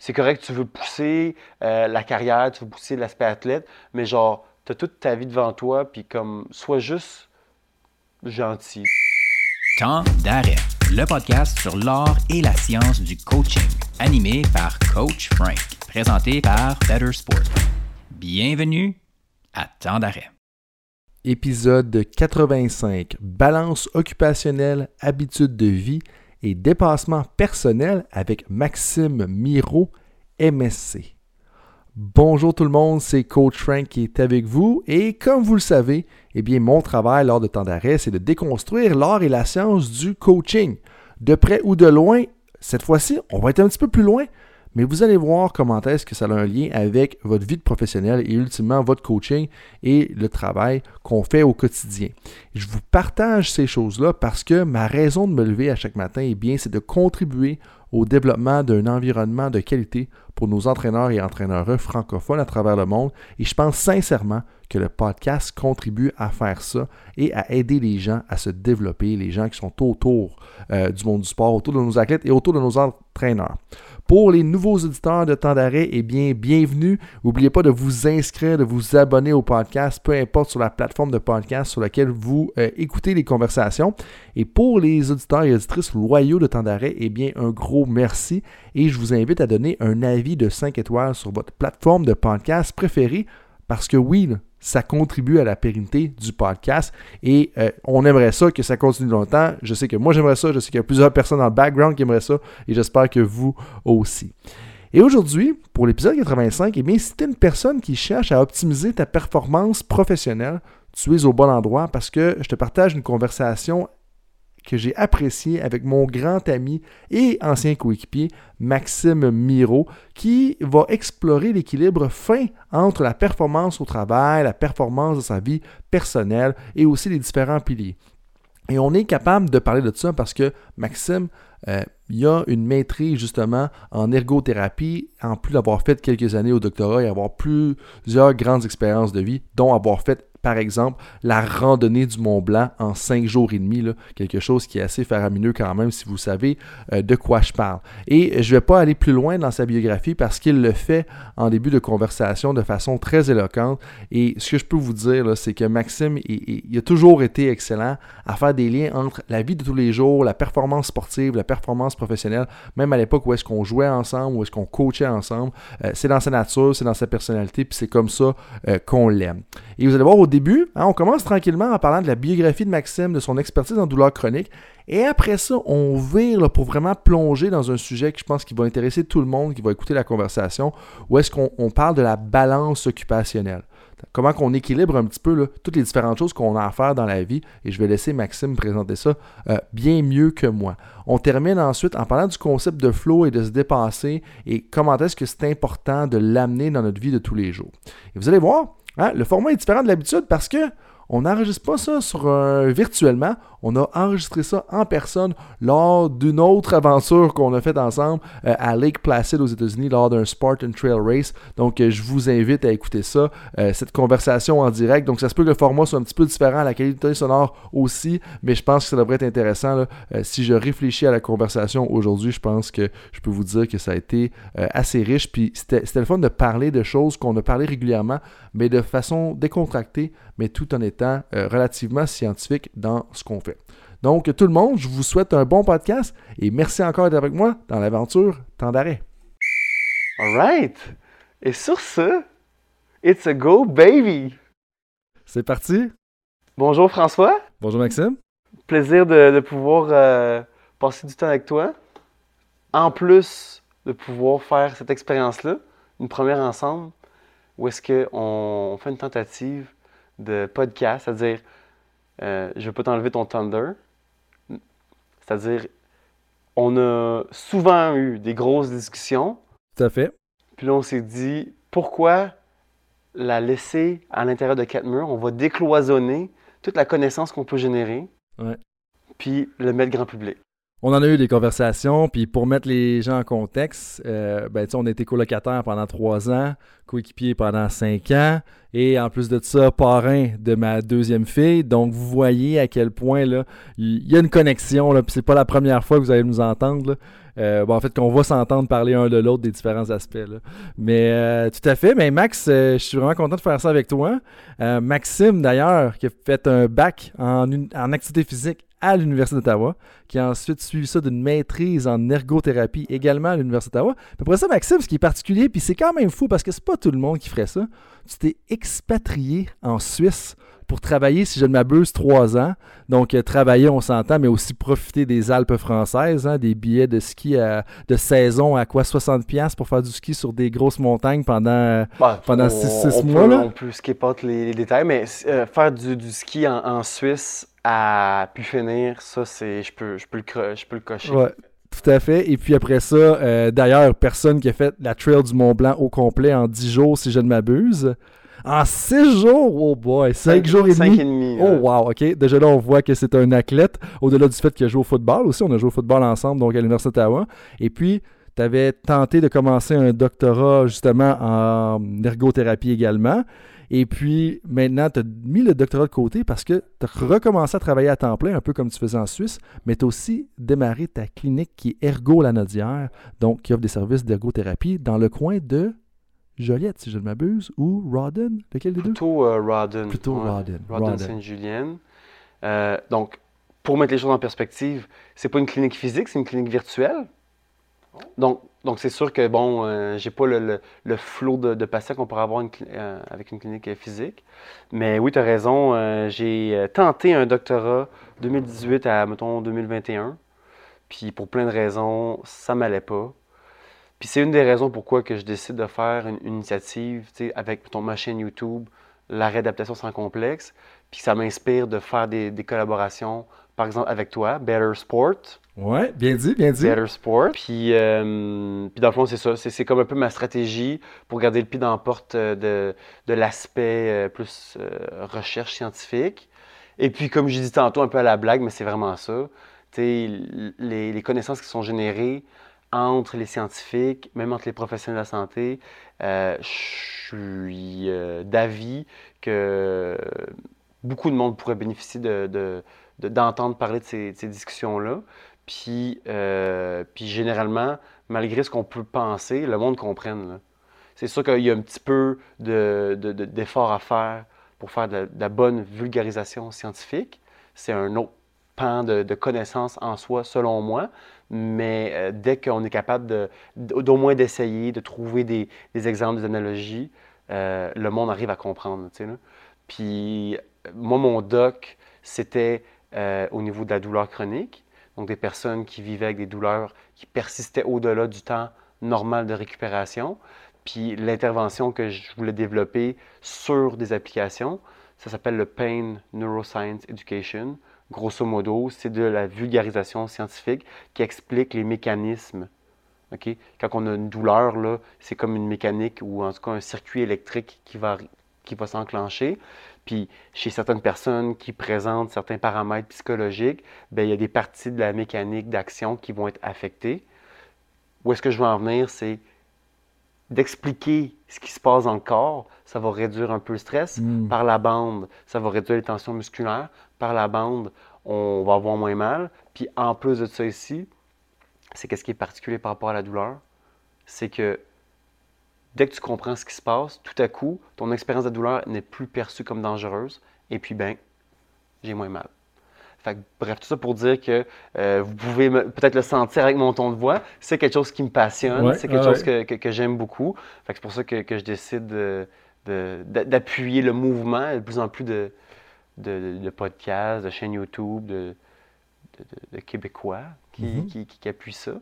C'est correct, tu veux pousser euh, la carrière, tu veux pousser l'aspect athlète, mais genre, tu as toute ta vie devant toi, puis comme, sois juste gentil. Temps d'arrêt, le podcast sur l'art et la science du coaching, animé par Coach Frank, présenté par Better Sport. Bienvenue à Temps d'arrêt. Épisode 85 Balance occupationnelle, habitude de vie et dépassement personnel avec Maxime Miro, MSC. Bonjour tout le monde, c'est Coach Frank qui est avec vous et comme vous le savez, eh bien mon travail lors de temps d'arrêt, c'est de déconstruire l'art et la science du coaching. De près ou de loin, cette fois-ci, on va être un petit peu plus loin, mais vous allez voir comment est-ce que ça a un lien avec votre vie de professionnel et ultimement votre coaching et le travail qu'on fait au quotidien. Je vous partage ces choses-là parce que ma raison de me lever à chaque matin, eh bien, c'est de contribuer au développement d'un environnement de qualité pour nos entraîneurs et entraîneurs francophones à travers le monde. Et je pense sincèrement que le podcast contribue à faire ça et à aider les gens à se développer, les gens qui sont autour euh, du monde du sport, autour de nos athlètes et autour de nos entraîneurs. Pour les nouveaux auditeurs de temps d'arrêt, eh bien, bienvenue. N'oubliez pas de vous inscrire, de vous abonner au podcast, peu importe sur la plateforme de podcast sur laquelle vous euh, écoutez les conversations. Et pour les auditeurs et auditrices loyaux de temps d'arrêt, eh bien, un gros merci. Et je vous invite à donner un avis de 5 étoiles sur votre plateforme de podcast préférée parce que oui, ça contribue à la pérennité du podcast et euh, on aimerait ça que ça continue longtemps. Je sais que moi j'aimerais ça, je sais qu'il y a plusieurs personnes dans le background qui aimeraient ça et j'espère que vous aussi. Et aujourd'hui, pour l'épisode 85, eh bien, si tu es une personne qui cherche à optimiser ta performance professionnelle, tu es au bon endroit parce que je te partage une conversation que j'ai apprécié avec mon grand ami et ancien coéquipier Maxime Miro, qui va explorer l'équilibre fin entre la performance au travail, la performance de sa vie personnelle et aussi les différents piliers. Et on est capable de parler de ça parce que Maxime, euh, il a une maîtrise justement en ergothérapie, en plus d'avoir fait quelques années au doctorat et avoir plusieurs grandes expériences de vie, dont avoir fait par exemple, la randonnée du Mont Blanc en cinq jours et demi, quelque chose qui est assez faramineux quand même si vous savez euh, de quoi je parle. Et je ne vais pas aller plus loin dans sa biographie parce qu'il le fait en début de conversation de façon très éloquente. Et ce que je peux vous dire, c'est que Maxime, il, a toujours été excellent à faire des liens entre la vie de tous les jours, la performance sportive, la performance professionnelle, même à l'époque où est-ce qu'on jouait ensemble, où est-ce qu'on coachait ensemble. Euh, c'est dans sa nature, c'est dans sa personnalité, puis c'est comme ça euh, qu'on l'aime. Et vous allez voir au début, hein, on commence tranquillement en parlant de la biographie de Maxime, de son expertise en douleur chronique. Et après ça, on vire pour vraiment plonger dans un sujet que je pense qui va intéresser tout le monde qui va écouter la conversation, où est-ce qu'on parle de la balance occupationnelle. Comment qu'on équilibre un petit peu toutes les différentes choses qu'on a à faire dans la vie. Et je vais laisser Maxime présenter ça euh, bien mieux que moi. On termine ensuite en parlant du concept de flow et de se dépasser et comment est-ce que c'est important de l'amener dans notre vie de tous les jours. Et vous allez voir, Hein? Le format est différent de l'habitude parce que on n'enregistre pas ça sur virtuellement, on a enregistré ça en personne lors d'une autre aventure qu'on a faite ensemble euh, à Lake Placid aux États-Unis lors d'un Spartan Trail Race. Donc euh, je vous invite à écouter ça, euh, cette conversation en direct. Donc ça se peut que le format soit un petit peu différent, la qualité sonore aussi, mais je pense que ça devrait être intéressant. si je réfléchis à la conversation aujourd'hui, je pense que je peux vous dire que ça a été assez riche. Puis c'était le fun de parler de choses qu'on a parlé régulièrement, mais de façon décontractée, mais tout en étant relativement scientifique dans ce qu'on fait. Donc, tout le monde, je vous souhaite un bon podcast et merci encore d'être avec moi dans l'aventure Temps d'arrêt. All right. Et sur ce, it's a go, baby. C'est parti. Bonjour François. Bonjour Maxime. Plaisir de, pouvoir euh, passer du temps avec toi. En plus de pouvoir faire cette expérience-là, une première ensemble, où est-ce qu'on fait une tentative de podcast, c'est-à-dire euh, je ne veux pas t'enlever ton thunder. C'est-à-dire, on a souvent eu des grosses discussions. Tout à fait. Puis là, on s'est dit, pourquoi la laisser à l'intérieur de quatre murs? On va décloisonner toute la connaissance qu'on peut générer. Ouais. Puis le mettre grand public. On en a eu des conversations, puis pour mettre les gens en contexte, euh, ben, on été colocataire pendant trois ans, coéquipier pendant cinq ans, et en plus de ça, parrain de ma deuxième fille. Donc, vous voyez à quel point là, il y a une connexion, là, puis c'est pas la première fois que vous allez nous entendre. Euh, bon, en fait, qu'on va s'entendre parler un de l'autre des différents aspects. là. Mais euh, tout à fait. Mais Max, euh, je suis vraiment content de faire ça avec toi. Euh, Maxime, d'ailleurs, qui a fait un bac en, en activité physique à l'Université d'Ottawa, qui a ensuite suivi ça d'une maîtrise en ergothérapie également à l'Université d'Ottawa. Puis Après ça, Maxime, ce qui est particulier, puis c'est quand même fou parce que c'est pas tout le monde qui ferait ça, tu t'es expatrié en Suisse pour travailler, si je ne m'abuse, trois ans. Donc, euh, travailler, on s'entend, mais aussi profiter des Alpes françaises, hein, des billets de ski à- de saison à quoi 60$ pour faire du ski sur des grosses montagnes pendant. Bah, Pendant on- six- six on mois, peut- là? On peut skip out les, les détails, mais euh, faire du, du ski en, en Suisse à pu finir, ça, c'est, je peux, je peux le, je peux le cocher. Ouais, tout à fait. Et puis après ça, euh, d'ailleurs, personne qui a fait la trail du Mont Blanc au complet en 10 jours, si je ne m'abuse. En 6 jours, oh boy, 5 jours et Cinq demi. et demi. Oh wow, ok. Déjà là, on voit que c'est un athlète. Au-delà du fait qu'il a joué au football aussi, on a joué au football ensemble, donc à l'Université d'Ottawa. Et puis, tu avais tenté de commencer un doctorat justement en ergothérapie également. Et puis, maintenant, tu as mis le doctorat de côté parce que tu as recommencé à travailler à temps plein, un peu comme tu faisais en Suisse, mais tu as aussi démarré ta clinique qui est Ergo Lanaudière, donc qui offre des services d'ergothérapie dans le coin de Joliette, si je ne m'abuse, ou Rawdon, lequel des deux? Plutôt euh, Rawdon. Plutôt ouais. Rawdon. Rawdon Rawdon. Sainte-Julienne. Euh, donc, pour mettre les choses en perspective, c'est pas une clinique physique, c'est une clinique virtuelle. Donc, donc c'est sûr que, bon, euh, j'ai pas le, le, le flot de, de patients qu'on pourrait avoir une euh, avec une clinique euh, physique. Mais oui, tu as raison. j'ai tenté un doctorat 2018 à, mettons, 2021. Puis pour plein de raisons, ça m'allait pas. Puis c'est une des raisons pourquoi que je décide de faire une, une initiative, tu sais, avec mettons, ma chaîne YouTube, la réadaptation sans complexe, puis ça m'inspire de faire des, des collaborations, par exemple avec toi, Better Sport, Ouais, bien dit, bien dit. Better Sport. Puis, euh, puis dans le fond, c'est ça, c'est comme un peu ma stratégie pour garder le pied dans la porte euh, de, de l'aspect euh, plus euh, recherche scientifique. Et puis, comme je dit tantôt, un peu à la blague, mais c'est vraiment ça. Tu sais, les, les connaissances qui sont générées entre les scientifiques, même entre les professionnels de la santé, euh, je suis euh, d'avis que beaucoup de monde pourrait bénéficier de, de- de- d'entendre parler de ces, discussions-là. Puis, euh, puis généralement, malgré ce qu'on peut penser, le monde comprenne. C'est sûr qu'il y a un petit peu de, de- d'effort à faire pour faire de de la bonne vulgarisation scientifique. C'est un autre de, connaissances en soi, selon moi. Mais euh, dès qu'on est capable d'au moins d'essayer, de trouver des, exemples, des analogies, euh, le monde arrive à comprendre. Puis moi, mon doc, c'était euh, au niveau de la douleur chronique. Donc des personnes qui vivaient avec des douleurs qui persistaient au-delà du temps normal de récupération. Puis l'intervention que je voulais développer sur des applications, ça s'appelle le Pain Neuroscience Education. Grosso modo, c'est de la vulgarisation scientifique qui explique les mécanismes. OK? Quand on a une douleur, c'est comme une mécanique ou en tout cas un circuit électrique qui va, qui va s'enclencher. Puis chez certaines personnes qui présentent certains paramètres psychologiques, ben, il y a des parties de la mécanique d'action qui vont être affectées. Où est-ce que je veux en venir? C'est d'expliquer ce qui se passe dans le corps, ça va réduire un peu le stress. Mm. Par la bande, ça va réduire les tensions musculaires. Par la bande, on va avoir moins mal. Puis en plus de ça ici, c'est qu'est-ce qui est particulier par rapport à la douleur, c'est que dès que tu comprends ce qui se passe, tout à coup, ton expérience de douleur n'est plus perçue comme dangereuse. Et puis, ben, j'ai moins mal. Fait que, bref, tout ça pour dire que euh, vous pouvez peut-être le sentir avec mon ton de voix. C'est quelque chose qui me passionne, Ouais, c'est quelque ouais, chose que, que- que j'aime beaucoup. Fait que c'est pour ça que, que je décide de- de- d'a- d'appuyer le mouvement, de plus en plus de, podcasts, de chaînes YouTube, de, Québécois qui, Mhm. qui, qui- qui appuient ça.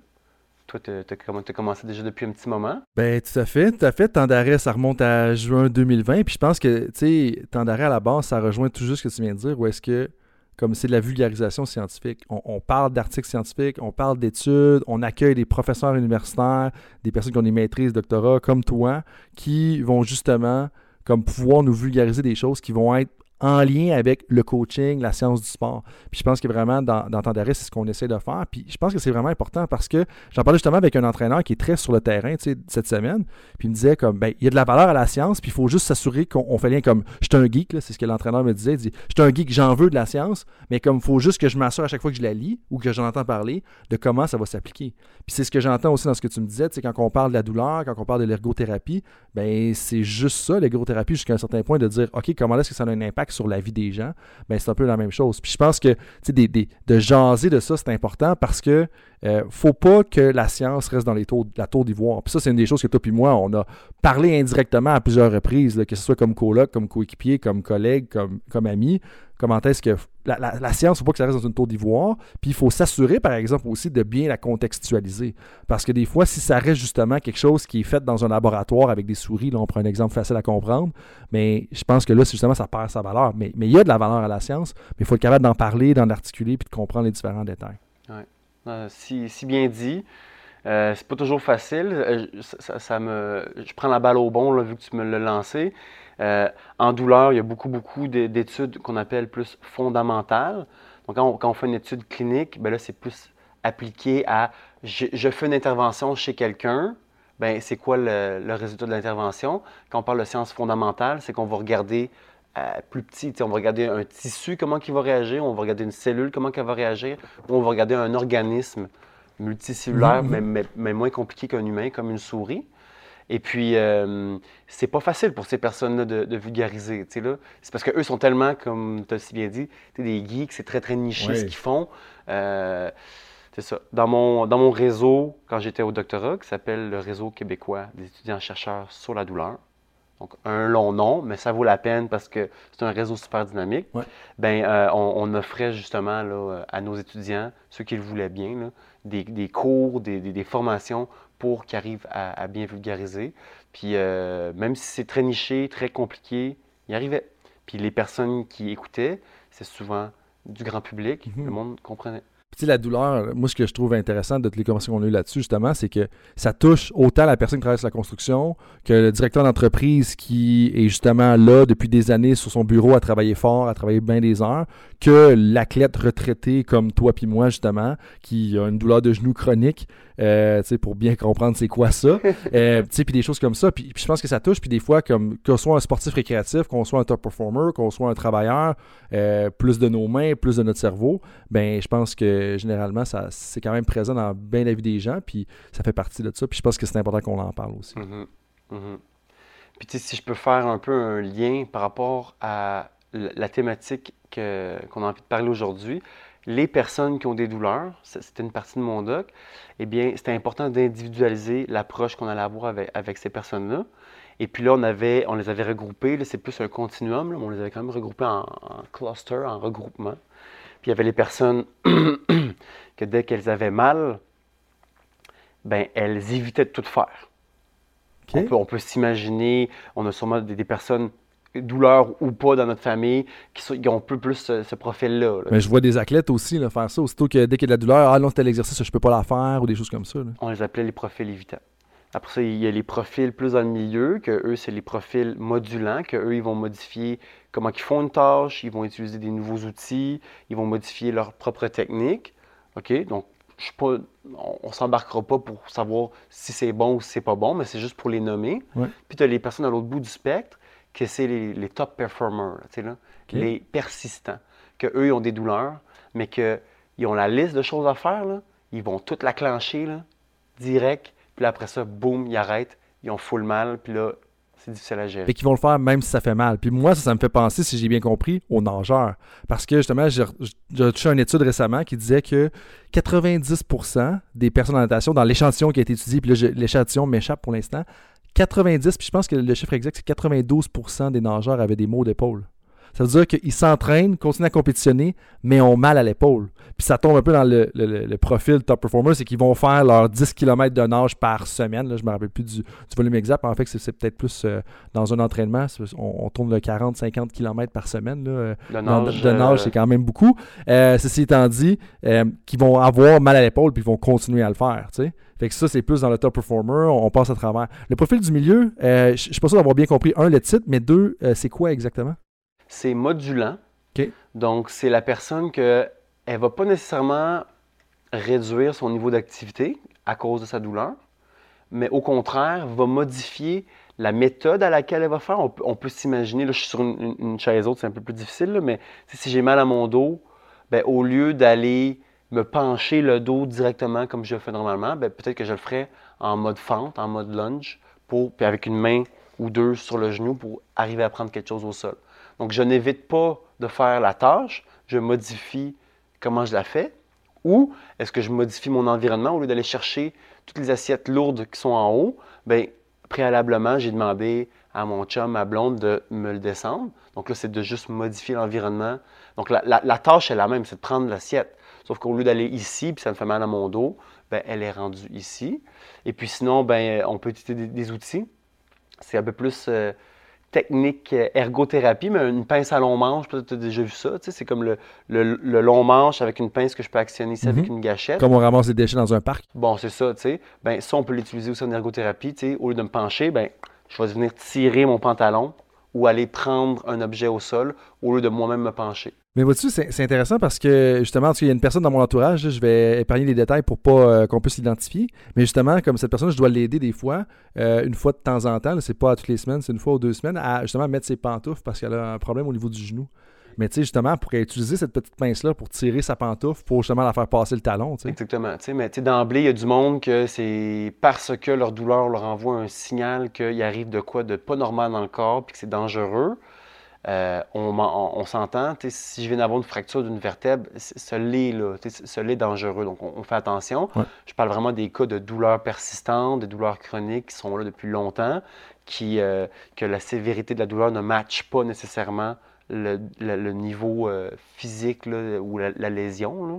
Toi, tu as commencé déjà depuis un petit moment? Ben, tout à fait, tout à fait. D'arrêt, ça remonte à juin 2020. Puis je pense que, tu sais, d'arrêt à la base, ça rejoint tout juste ce que tu viens de dire, où est-ce que, comme c'est de la vulgarisation scientifique, on, parle d'articles scientifiques, on parle d'études, on accueille des professeurs universitaires, des personnes qui ont des maîtrises, doctorats, comme toi, qui vont justement, comme pouvoir nous vulgariser des choses qui vont être en lien avec le coaching, la science du sport. Puis je pense que vraiment, dans, dans d'arrêt, c'est ce qu'on essaie de faire. Puis je pense que c'est vraiment important parce que j'en parlais justement avec un entraîneur qui est très sur le terrain cette semaine. Puis il me disait comme, ben, il y a de la valeur à la science, puis il faut juste s'assurer qu'on fait lien comme, je suis un geek, c'est ce que l'entraîneur me disait. Il dit, je suis un geek, j'en veux de la science, mais comme il faut juste que je m'assure à chaque fois que je la lis ou que j'en entends parler de comment ça va s'appliquer. Puis c'est ce que j'entends aussi dans ce que tu me disais, quand on parle de la douleur, quand on parle de l'ergothérapie, ben c'est juste ça, l'ergothérapie, jusqu'à un certain point, de dire, OK, comment est-ce que ça a un impact sur la vie des gens? Ben, c'est un peu la même chose. Puis je pense que des, de jaser de ça, c'est important parce que euh, faut pas que la science reste dans la tour d'ivoire. Puis ça, c'est une des choses que toi et moi, on a parlé indirectement à plusieurs reprises, que ce soit comme coloc, comme coéquipier, comme collègue, comme, comme ami. Comment est-ce que la, science, il ne faut pas que ça reste dans une tour d'ivoire. Puis il faut s'assurer, par exemple, aussi de bien la contextualiser. Parce que des fois, si ça reste justement quelque chose qui est fait dans un laboratoire avec des souris, là, on prend un exemple facile à comprendre, mais je pense que là, justement, ça perd sa valeur. Mais, il y a de la valeur à la science, mais il faut être capable d'en parler, d'en articuler, puis de comprendre les différents détails. Euh, si, bien dit. Euh, c'est pas toujours facile. Euh, ça, je prends la balle au bon, vu que tu me l'as lancé. En douleur, il y a beaucoup, beaucoup d'études qu'on appelle plus fondamentales. Donc, quand on, fait une étude clinique, ben là, c'est plus appliqué à je, fais une intervention chez quelqu'un, ben, c'est quoi le, le, résultat de l'intervention? Quand on parle de sciences fondamentales, c'est qu'on va regarder plus petit. on va regarder un tissu, comment il va réagir, on va regarder une cellule, comment elle va réagir, ou on va regarder un organisme multicellulaire, mais, moins compliqué qu'un humain, comme une souris. Et puis, euh, c'est pas facile pour ces personnes-là de, vulgariser. C'est parce qu'eux sont tellement, comme tu as si bien dit, des geeks, c'est très, très niché ce qu'ils font. Euh, c'est ça. Dans mon, dans mon réseau, quand j'étais au doctorat, qui s'appelle le Réseau québécois des étudiants-chercheurs sur la douleur, donc un long nom, mais ça vaut la peine parce que c'est un réseau super dynamique. Ben, euh, on, offrait justement là, à nos étudiants, ceux qui le voulaient bien, des, cours, des, formations pour qu'ils arrivent à, bien vulgariser. Puis euh, même si c'est très niché, très compliqué, ils arrivaient. Puis les personnes qui écoutaient, c'est souvent du grand public, mhm. le monde comprenait. Puis la douleur, moi, ce que je trouve intéressant de toutes les conversations qu'on a eues là-dessus, justement, c'est que ça touche autant la personne qui travaille sur la construction que le directeur d'entreprise qui est justement là depuis des années sur son bureau à travailler fort, à travailler bien des heures, que l'athlète retraité comme toi puis moi, justement, qui a une douleur de genou chronique, euh, pour bien comprendre c'est quoi ça. euh, puis des choses comme ça. Puis, je pense que ça touche. Puis des fois, comme qu'on soit un sportif récréatif, qu'on soit un top performer, qu'on soit un travailleur, euh, plus de nos mains, plus de notre cerveau, ben je pense que généralement, ça c'est quand même présent dans bien la vie des gens. Puis ça fait partie de ça. Puis je pense que c'est important qu'on en parle aussi. Mm-hmm. Mm-hmm. Puis si je peux faire un peu un lien par rapport à la thématique qu'on a envie de parler aujourd'hui, les personnes qui ont des douleurs, c'était une partie de mon doc, eh bien, c'était important d'individualiser l'approche qu'on allait avoir avec, ces personnes-là. Et puis là, on, avait, on les avait regroupés, c'est plus un continuum, mais on les avait quand même regroupés en, en cluster, en regroupement. Puis il y avait les personnes que dès qu'elles avaient mal, ben, elles évitaient de tout faire. On peut, s'imaginer, on a sûrement des personnes douleur ou pas dans notre famille, qui, ont un peu plus ce, profil-là. Mais je vois des athlètes aussi faire ça. Aussitôt que dès qu'il y a de la douleur, ah non, c'était l'exercice, je peux pas la faire ou des choses comme ça. On les appelait les profils évitants. Après ça, il y a les profils plus dans le milieu, que eux, c'est les profils modulants, que eux, ils vont modifier comment ils font une tâche, ils vont utiliser des nouveaux outils, ils vont modifier leur propre technique. OK? Donc, je pas, on ne s'embarquera pas pour savoir si c'est bon ou si c'est pas bon, mais c'est juste pour les nommer. Puis tu as les personnes à l'autre bout du spectre que c'est les, top performers, là, les persistants, qu'eux, ils ont des douleurs, mais qu'ils ont la liste de choses à faire, là, ils vont toutes la clencher, direct, puis après ça, boum, ils arrêtent, ils ont full mal, puis là, c'est difficile à gérer. Et qu'ils vont le faire même si ça fait mal. Puis moi, ça, ça me fait penser, si j'ai bien compris, aux nageurs. Parce que justement, j'ai touché une étude récemment qui disait que 90% des personnes en natation, dans l'échantillon qui a été étudié, puis l'échantillon m'échappe pour l'instant, 90, puis je pense que le chiffre exact, c'est 92% des nageurs avaient des maux d'épaule. Ça veut dire qu'ils s'entraînent, continuent à compétitionner, mais ont mal à l'épaule. Puis ça tombe un peu dans le, profil top performer, c'est qu'ils vont faire leurs 10 km de nage par semaine. Là, je ne me rappelle plus du, volume exact, mais en fait, c'est peut-être plus euh, dans un entraînement. On, tourne le 40-50 km par semaine. Là, de nage, euh, c'est quand même beaucoup. Euh, ceci étant dit, qu'ils vont avoir mal à l'épaule, puis ils vont continuer à le faire. Fait que ça, c'est plus dans le top performer. On, passe à travers. Le profil du milieu, je ne suis pas sûr d'avoir bien compris, un, le titre, mais deux, c'est quoi exactement? c'est modulant. OK. Donc, c'est la personne que elle va pas nécessairement réduire son niveau d'activité à cause de sa douleur, mais au contraire, va modifier la méthode à laquelle elle va faire. On, peut- on peut s'imaginer, là, je suis sur une, une- une chaise haute, c'est un peu plus difficile, là, mais si j'ai mal à mon dos, ben, au lieu d'aller me pencher le dos directement comme je le fais normalement, ben, peut-être que je le ferais en mode fente, en mode lunge, pour, puis avec une main ou deux sur le genou pour arriver à prendre quelque chose au sol. Donc, je n'évite pas de faire la tâche, je modifie comment je la fais. Ou est-ce que je modifie mon environnement au lieu d'aller chercher toutes les assiettes lourdes qui sont en haut? Bien, préalablement, j'ai demandé à mon chum, ma blonde, de me le descendre. Donc là, c'est de juste modifier l'environnement. Donc la, la- la tâche est la même, c'est de prendre l'assiette. Sauf qu'au lieu d'aller ici, puis ça me fait mal à mon dos, ben, elle est rendue ici. Et puis sinon, ben, on peut utiliser des, des outils. C'est un peu plus euh, technique euh, ergothérapie, mais une pince à long manche, peut-être que tu as déjà vu ça. C'est comme le, le- le long manche avec une pince que je peux actionner ici avec Mhm. une gâchette. Comme on ramasse des déchets dans un parc. Bon, c'est ça, tu sais. Ben, ça, on peut l'utiliser aussi en ergothérapie. Au lieu de me pencher, ben, je vais venir tirer mon pantalon ou aller prendre un objet au sol au lieu de moi-même me pencher. Mais vois-tu, c'est intéressant parce que justement, parce qu'il y a une personne dans mon entourage, je vais épargner les détails pour pas euh, qu'on puisse l'identifier. Mais justement, comme cette personne, je dois l'aider des fois, euh, une fois de temps en temps, c'est pas toutes les semaines, c'est une fois ou deux semaines, à justement mettre ses pantoufles parce qu'elle a un problème au niveau du genou. Mais tu sais, justement, pour utiliser cette petite pince-là pour tirer sa pantoufle, pour justement la faire passer le talon, tu sais. Exactement. tu sais. Mais tu sais, d'emblée, il y a du monde que c'est parce que leur douleur leur envoie un signal qu'il arrive de quoi de pas normal dans le corps puis que c'est dangereux. Euh, on, m'en- on- on s'entend, si je viens d'avoir une fracture d'une vertèbre, ce l'est, là, ce l'est dangereux. Donc, on, on fait attention. Ouais. Je parle vraiment des cas de douleurs persistantes, des douleurs chroniques qui sont là depuis longtemps, qui, euh, que la sévérité de la douleur ne matche pas nécessairement le, le- le niveau euh, physique là, ou la, la lésion. là.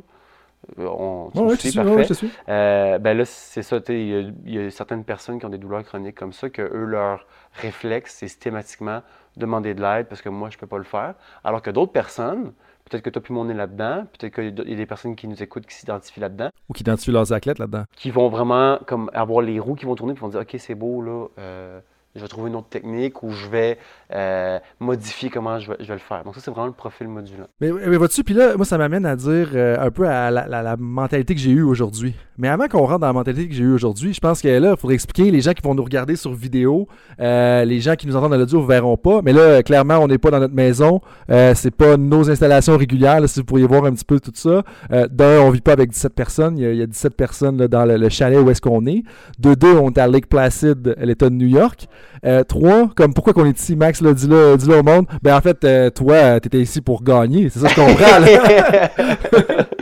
On, suis, parfait. Euh, ben là, c'est ça, il y, y a certaines personnes qui ont des douleurs chroniques comme ça, que eux, leur réflexe, c'est systématiquement demander de l'aide parce que moi, je peux pas le faire. Alors que d'autres personnes, peut-être que tu as pu mon là-dedans, peut-être qu'il y a des personnes qui nous écoutent qui s'identifient là-dedans, Ou qui identifient leurs athlètes là-dedans. qui vont vraiment comme avoir les roues qui vont tourner, puis vont dire, OK, c'est beau, là, euh, je vais trouver une autre technique ou je vais euh, modifier comment je vais, le faire. Donc ça, c'est vraiment le profil modulant. Mais, mais vois-tu, puis là, moi, ça m'amène à dire euh, un peu à la, mentalité que j'ai eue aujourd'hui. Mais avant qu'on rentre dans la mentalité que j'ai eue aujourd'hui, je pense que là, faudrait expliquer les gens qui vont nous regarder sur vidéo, euh, les gens qui nous entendent dans l'audio ne verront pas. Mais là, clairement, on n'est pas dans notre maison. C'est pas nos installations régulières, là, si vous pourriez voir un petit peu tout ça. D'un, on vit pas avec 17 personnes. Il y a, il y a 17 personnes là, dans le, le chalet où est-ce qu'on est. De deux, on est à Lake Placid, l'État de New York. Euh, trois, comme pourquoi qu'on est ici, Max, là, dis-le, dis-le au monde. Ben en fait, euh, toi, tu étais ici pour gagner. C'est ça que je comprends. là.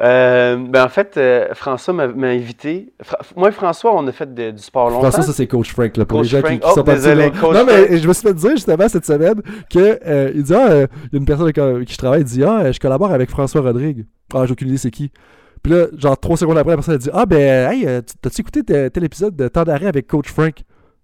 Euh, ben en fait, euh, François m'a m'a invité. Fra- moi et François, on a fait de- du sport longtemps. François, ça c'est Coach Frank. Là, pour Coach les gens qui, Frank. qui Oh, sont pas désolé, là. Coach Non, mais je me suis fait dire justement cette semaine que euh, il dit Ah, il y a une personne avec qui je travaille, il dit Ah, je collabore avec François Rodrigue. Ah, j'ai aucune idée c'est qui. Puis là, genre trois secondes après, la personne a dit Ah, ben, hey, tu- t'as-tu écouté tel épisode de Temps d'arrêt avec Coach Frank?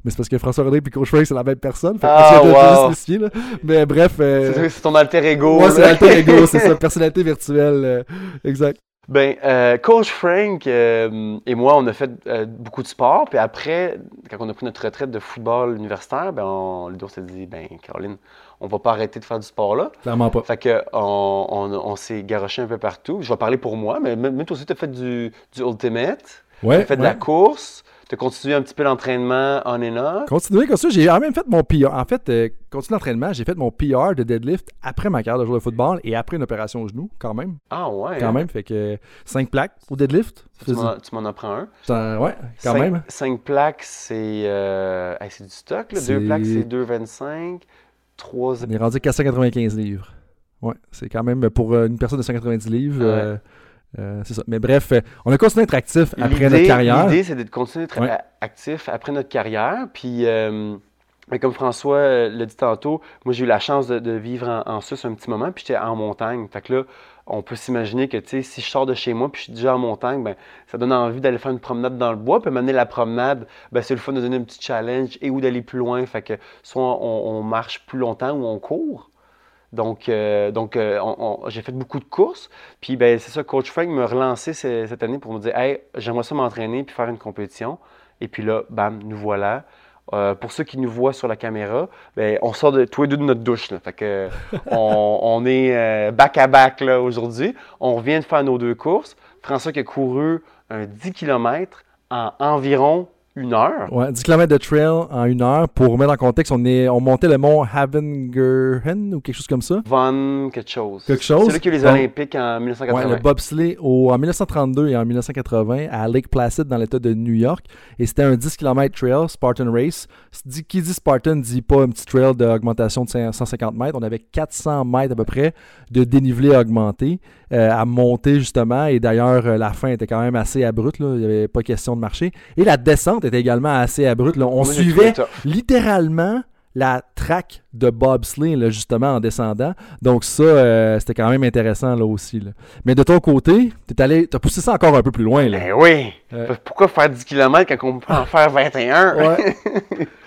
Mais c'est parce que François Rodrigue et Coach Frank, c'est la même personne. Fait que Ah, wow. juste spécifier, là. Mais bref. euh, C'est ton alter ego. Ouais, c'est l'alter ego, c'est ça, personnalité virtuelle. euh, exact. Ben, euh, Coach Frank et moi, on a fait beaucoup de sport. Puis après, quand on a pris notre retraite de football universitaire, ben, on, Ludo s'est dit, ben, Caroline, on va pas arrêter de faire du sport là. Clairement pas. Fait que on, on, on s'est garoché un peu partout. Je vais parler pour moi, mais même toi aussi, tu as fait du, du Ultimate, tu Ouais. as fait de la course, tu as continué un petit peu l'entraînement on and off? Continuer comme ça, j'ai quand même fait mon PR. En fait, euh, l'entraînement, j'ai fait mon PR de deadlift après ma carrière de joueur de football et après une opération au genou, quand même. Ah ouais. Quand même, fait que 5 plaques au deadlift. Tu m'en apprends un. Ouais, quand Cinq- même. Cinq plaques, c'est euh, hey, c'est du stock. Là. Deux C'est- plaques, c'est 2,25. Trois. On est rendu à 495 livres. Ouais, c'est quand même pour euh, une personne de 190 livres. Ouais. Euh, c'est ça. Mais bref, euh, on a continué à être actif après notre carrière. L'idée, c'est de continuer Ouais. a- actif après notre carrière. Puis, euh, mais comme François l'a dit tantôt, moi, j'ai eu la chance de, de vivre en, en Suisse un petit moment, puis j'étais en montagne. Fait que là, on peut s'imaginer que, tu sais, si je sors de chez moi, puis je suis déjà en montagne, ben, ça donne envie d'aller faire une promenade dans le bois. Puis, m'amener la promenade, ben, c'est le fun de donner un petit challenge et ou d'aller plus loin. Fait que soit on, on marche plus longtemps ou on court. Donc, euh, donc euh, on- on- j'ai fait beaucoup de courses. Puis, ben, c'est ça, Coach Frank me relancé ce- cette année pour me dire Hey, j'aimerais ça m'entraîner puis faire une compétition. Et puis là, bam, nous voilà. euh, pour ceux qui nous voient sur la caméra, ben, on sort de tous les deux de notre douche. Là. Fait que, on, on est back à back là, aujourd'hui. On revient de faire nos deux courses. François qui a couru un 10 km en environ une heure? Ouais, 10 km de trail en une heure. Pour remettre en contexte, on, est, on montait le mont Havengeren ou quelque chose comme ça. Von quelque chose. Quelque chose. C'est là qu'il y a eu les Olympiques en Ouais, 1980. le bobsleigh au, en 1932 et en 1980 à Lake Placid dans l'État de New York. Et c'était un 10 km trail, Spartan Race. Qui dit Spartan dit pas un petit trail d'augmentation de 150 mètres. On avait 400 mètres à peu près de dénivelé augmenté euh, à monter justement. Et d'ailleurs, euh, la fin était quand même assez abrupte. là. Il n'y avait pas question de marcher. Et la descente était également assez abrupte. là. On suivait littéralement la track de bobsleigh là, justement en descendant. Donc ça, euh, c'était quand même intéressant là aussi. là. Mais de ton côté, t'es allé, t'as poussé ça encore un peu plus loin là. Ben oui! Pourquoi faire 10 km quand on peut en faire 21? Ouais.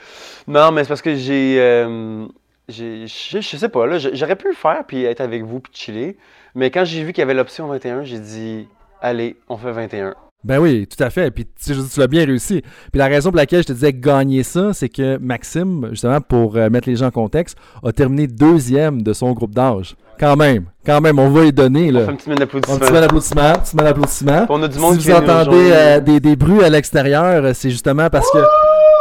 Non, mais c'est parce que j'ai. euh, j'ai- je, sais pas, là, j'aurais pu le faire puis être avec vous puis chiller. Mais quand j'ai vu qu'il y avait l'option 21, j'ai dit, allez, on fait 21. Ben oui, tout à fait. Puis tu tu l'as bien réussi. Puis la raison pour laquelle je te disais gagner ça, c'est que Maxime, justement pour euh, mettre les gens en contexte, a terminé deuxième de son groupe d'âge. Quand même, quand même, on va y donner On là. fait un petit minute Un d'applaudissement. petit peu d'applaudissements. On a du monde si qui vous entendez euh, des, des bruits à l'extérieur, euh, c'est justement parce que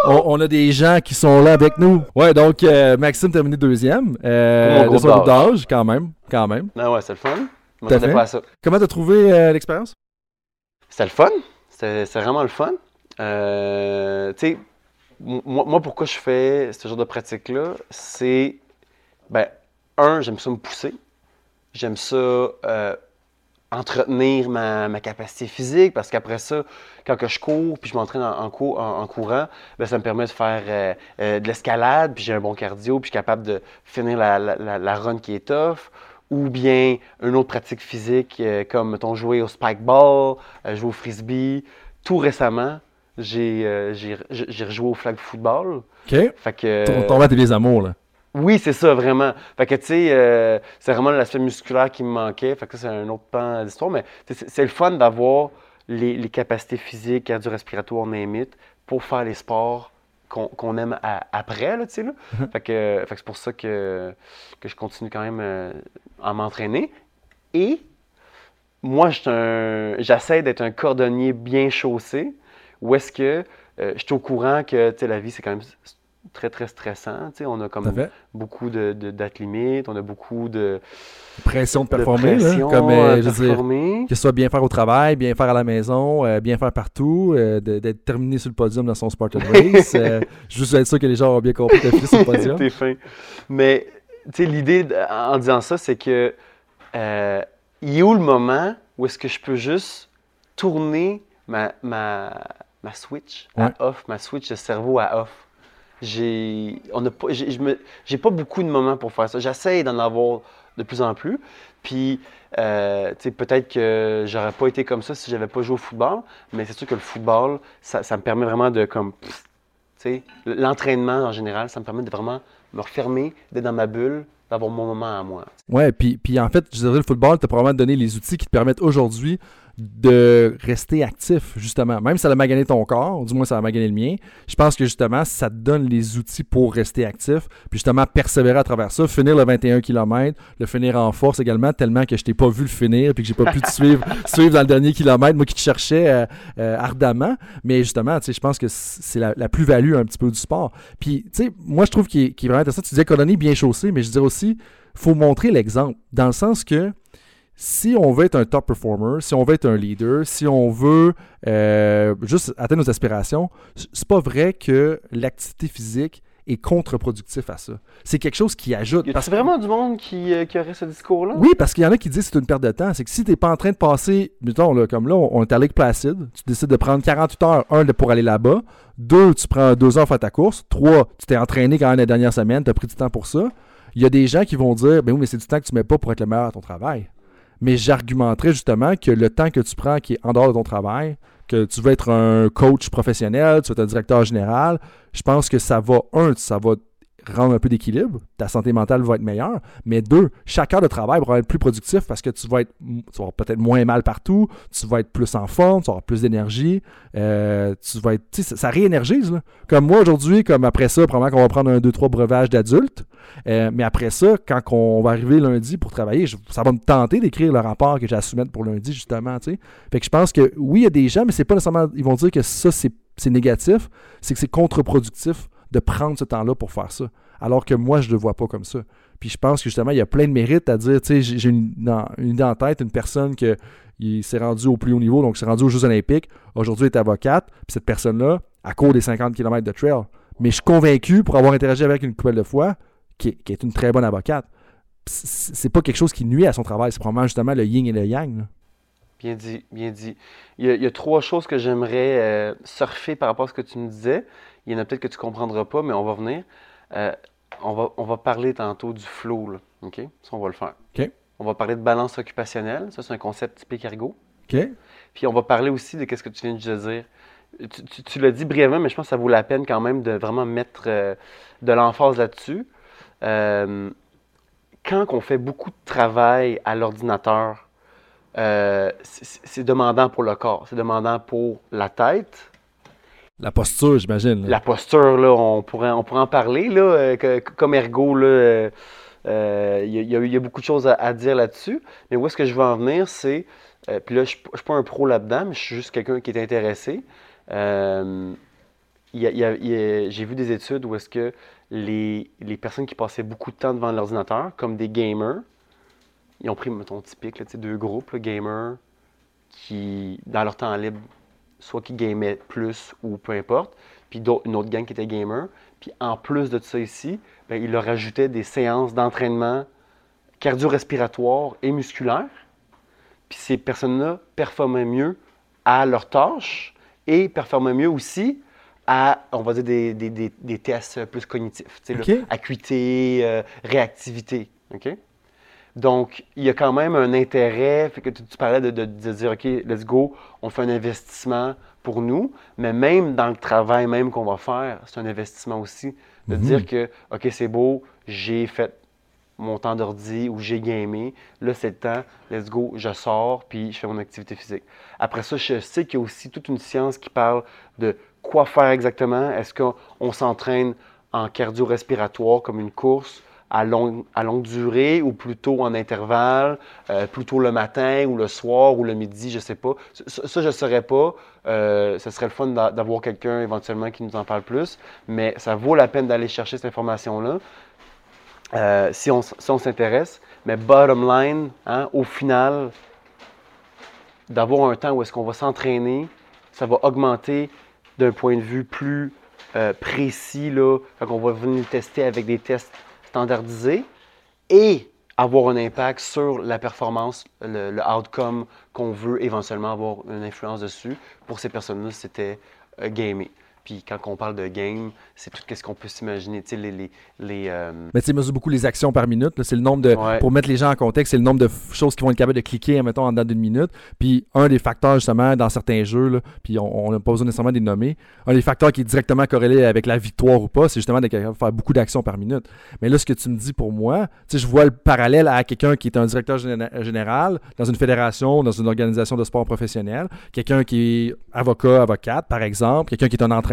on, on a des gens qui sont là avec nous. Ouais, donc euh, Maxime terminé deuxième euh, de son d'âge. quand même, quand même. Ah ouais, c'est le fun. Fait. pas à ça. Comment t'as trouvé euh, l'expérience? C'était le fun. C'était vraiment le fun. Euh, tu sais, moi, moi, pourquoi je fais ce genre de pratique-là, c'est, ben, un, j'aime ça me pousser. J'aime ça euh, entretenir ma, ma capacité physique parce qu'après ça, quand que je cours puis je m'entraîne en, en, cou- en- en courant, ben, ça me permet de faire euh, euh, de l'escalade puis j'ai un bon cardio puis je suis capable de finir la, la, la- la run qui est tough. Ou bien une autre pratique physique euh, comme, mettons, jouer au spike ball, euh, jouer au frisbee. Tout récemment, j'ai euh, rejoué au flag football. OK. Fait que, Ton- Ton tes des amours, là. Oui, c'est ça, vraiment. Fait que, tu sais, euh, c'est vraiment l'aspect musculaire qui me manquait. Fait que ça, c'est un autre pan d'histoire. Mais c'est le fun d'avoir les, les capacités physiques, cardio-respiratoires, it, pour faire les sports qu'on aime à- après, là, tu sais, là. Fait que, c'est pour ça que, que je continue quand même euh, à m'entraîner. Et moi, j'essaie d'être un cordonnier bien chaussé, où est-ce que euh, je suis au courant que, tu sais, la vie, c'est quand même très, très stressant. Tu sais, on a comme beaucoup de, de dates limites, on a beaucoup de, Pression de de performer, là, pression comme, euh, je dire, performer. que ce soit bien faire au travail, bien faire à la maison, euh, bien faire partout, euh, d'être terminé sur le podium dans son Spartan Race. juste être sûr que les gens ont bien compris que sur le podium. T'es fin. Mais, tu sais, l'idée en disant ça, c'est que il est où le moment où est-ce que je peux juste tourner ma, ma, ma switch Ouais. à off, ma switch de cerveau à off? J'ai pas, beaucoup de moments pour faire ça. J'essaie d'en avoir de plus en plus. Puis, euh, peut-être que j'aurais pas été comme ça si j'avais pas joué au football, mais c'est sûr que le football, ça, me permet vraiment de, comme, l'entraînement en général, ça me permet de vraiment me refermer, d'être dans ma bulle, d'avoir mon moment à moi. Ouais, puis, puis en fait, je dirais le football t'a probablement donné les outils qui te permettent aujourd'hui de rester actif, justement. Même si ça a magané ton corps, du moins ça a magané le mien, je pense que justement, ça te donne les outils pour rester actif, puis justement persévérer à travers ça, finir le 21 km, le finir en force également, tellement que je t'ai pas vu le finir, puis que j'ai pas pu te suivre, suivre dans le dernier kilomètre, moi qui te cherchais euh, euh, ardemment. Mais justement, tu sais, je pense que c'est la, la plus-value un petit peu du sport. Puis, tu sais, moi, je trouve qu'il est, qu'il est vraiment intéressant. Tu disais colonie bien chaussée, mais je dirais aussi, faut montrer l'exemple. Dans le sens que si on veut être un top performer, si on veut être un leader, si on veut euh, juste atteindre nos aspirations, c'est pas vrai que l'activité physique est contre-productif à ça. C'est quelque chose qui ajoute. Parce vraiment du monde qui, euh, qui aurait ce discours-là? oui, parce qu'il y en a qui disent que c'est une perte de temps. C'est que si tu n'es pas en train de passer, mettons, là, comme là, on est à Lake Placid, tu décides de prendre 48 heures, un, pour aller là-bas, deux, tu prends deux heures pour faire ta course, trois, tu t'es entraîné quand même la dernière semaine, tu as pris du temps pour ça. Il y a des gens qui vont dire, ben oui, mais c'est du temps que tu mets pas pour être le meilleur à ton travail. Mais j'argumenterais justement que le temps que tu prends qui est en dehors de ton travail, que tu veux être un coach professionnel, tu veux être un directeur général, je pense que ça va, un, ça va rendre un peu d'équilibre, ta santé mentale va être meilleure. Mais deux, chaque heure de travail va être plus productif parce que tu vas être tu vas peut-être moins mal partout, tu vas être plus en forme, tu vas avoir plus d'énergie, euh, tu vas être. Ça, ça réénergise. Comme moi aujourd'hui, comme après ça, probablement qu'on va prendre un, deux, trois breuvages d'adultes. Euh, mais après ça, quand on va arriver lundi pour travailler, ça va me tenter d'écrire le rapport que j'ai à soumettre pour lundi, justement. Fait que je pense que oui, il y a des gens, mais c'est pas nécessairement. Ils vont dire que ça, c'est négatif, c'est que c'est contre-productif de prendre ce temps-là pour faire ça. Alors que moi, je ne le vois pas comme ça. Puis je pense que justement, il y a plein de mérites à dire, tu sais, j'ai une, une, idée en tête, une personne qui s'est rendue au plus haut niveau, donc s'est rendue aux Jeux Olympiques, aujourd'hui est avocate, puis cette personne-là, à court des 50 km de trail. Mais je suis convaincu, pour avoir interagi avec une couple de fois, qui est, une très bonne avocate. C'est pas quelque chose qui nuit à son travail, c'est probablement justement le yin et le yang. Bien dit, bien dit. Il y a, trois choses que j'aimerais euh, surfer par rapport à ce que tu me disais. Il y en a peut-être que tu ne comprendras pas, mais on va venir. Euh, on, va, on va parler tantôt du flow. Là, OK? Ça, on va le faire. OK. On va parler de balance occupationnelle. Ça, c'est un concept typique ergo. OK. Puis on va parler aussi de ce que tu viens de dire. Tu, l'as dit brièvement, mais je pense que ça vaut la peine quand même de vraiment mettre euh, de l'emphase là-dessus. Euh, quand on fait beaucoup de travail à l'ordinateur, c'est demandant pour le corps, c'est demandant pour la tête, la posture, j'imagine. La posture, là, on pourrait, en parler. Là, euh, comme ergo, il euh, euh, y, a beaucoup de choses à, dire là-dessus. Mais où est-ce que je veux en venir, c'est. puis là, je ne suis pas un pro là-dedans, mais je suis juste quelqu'un qui est intéressé. J'ai vu des études où est-ce que les, les, personnes qui passaient beaucoup de temps devant l'ordinateur, comme des gamers, ils ont pris, mettons, typique, là, deux groupes, gamers, qui, dans leur temps libre, soit qui gamait plus ou peu importe, puis une autre gang qui était gamer. Puis en plus de ça ici, ben, il leur ajoutait des séances d'entraînement cardio-respiratoire et musculaire. Puis ces personnes-là performaient mieux à leur tâche et performaient mieux aussi à, on va dire, des, des, tests plus cognitifs. acuité, euh, réactivité. OK? Donc, il y a quand même un intérêt, fait que tu, parlais de, dire, OK, let's go, on fait un investissement pour nous, mais même dans le travail même qu'on va faire, c'est un investissement aussi. De mhm. dire que, OK, c'est beau, j'ai fait mon temps d'ordi ou j'ai gamé, là, c'est le temps, let's go, je sors, puis je fais mon activité physique. Après ça, je sais qu'il y a aussi toute une science qui parle de quoi faire exactement. Est-ce qu'on s'entraîne en cardio-respiratoire comme une course? À longue, à longue durée ou plutôt en intervalle, euh, plutôt le matin ou le soir ou le midi, je ne sais pas. Ça, je ne saurais pas. Euh, ce serait le fun d'avoir quelqu'un éventuellement qui nous en parle plus, mais ça vaut la peine d'aller chercher cette information-là euh, si on, s'intéresse. Mais bottom line, hein, au final, d'avoir un temps où est-ce qu'on va s'entraîner, ça va augmenter d'un point de vue plus précis, là, quand on va venir tester avec des tests standardiser et avoir un impact sur la performance, le, outcome qu'on veut éventuellement avoir une influence dessus. Pour ces personnes-là, c'était euh, gamer. Puis quand on parle de game, c'est tout ce qu'on peut s'imaginer. Tu sais, les. les, euh, Mais tu sais, mesure beaucoup les actions par minute. C'est le nombre de. Pour mettre les gens en contexte, c'est le nombre de choses qui vont être capables de cliquer, mettons, en dedans d'une minute. Puis un des facteurs, justement, dans certains jeux, là, puis on n'a pas besoin nécessairement de les nommer, un des facteurs qui est directement corrélé avec la victoire ou pas, c'est justement de faire beaucoup d'actions par minute. Mais là, ce que tu me dis pour moi, tu je vois le parallèle à quelqu'un qui est un directeur général dans une fédération, dans une organisation de sport professionnel, quelqu'un qui est avocat, avocate, par exemple, quelqu'un qui est un entraîneur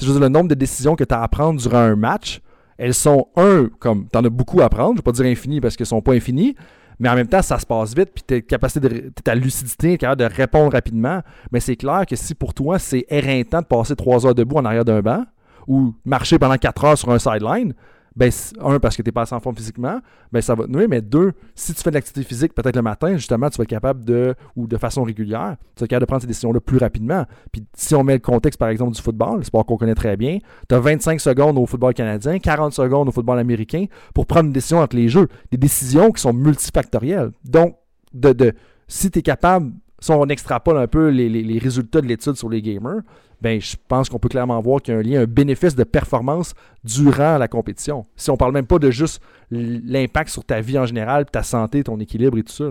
je veux le nombre de décisions que tu as à prendre durant un match, elles sont, un, comme tu en as beaucoup à prendre, je ne vais pas dire infini parce qu'elles ne sont pas infinies, mais en même temps, ça se passe vite, puis ta capacité de ta lucidité, de répondre rapidement. Mais c'est clair que si pour toi, c'est éreintant de passer trois heures debout en arrière d'un banc, ou marcher pendant quatre heures sur un sideline, ben, un, parce que tu n'es pas assez en forme physiquement, ben, ça va te nuire. Mais deux, si tu fais de l'activité physique peut-être le matin, justement, tu vas être capable de, ou de façon régulière, tu vas être capable de prendre ces décisions-là plus rapidement. Puis si on met le contexte, par exemple, du football, le sport qu'on connaît très bien, tu as 25 secondes au football canadien, 40 secondes au football américain pour prendre une décision entre les jeux. Des décisions qui sont multifactorielles. Donc, de, de si tu es capable, si on extrapole un peu les, les résultats de l'étude sur les gamers, ben, je pense qu'on peut clairement voir qu'il y a un lien, un bénéfice de performance durant la compétition. Si on parle même pas de juste l'impact sur ta vie en général, ta santé, ton équilibre et tout ça.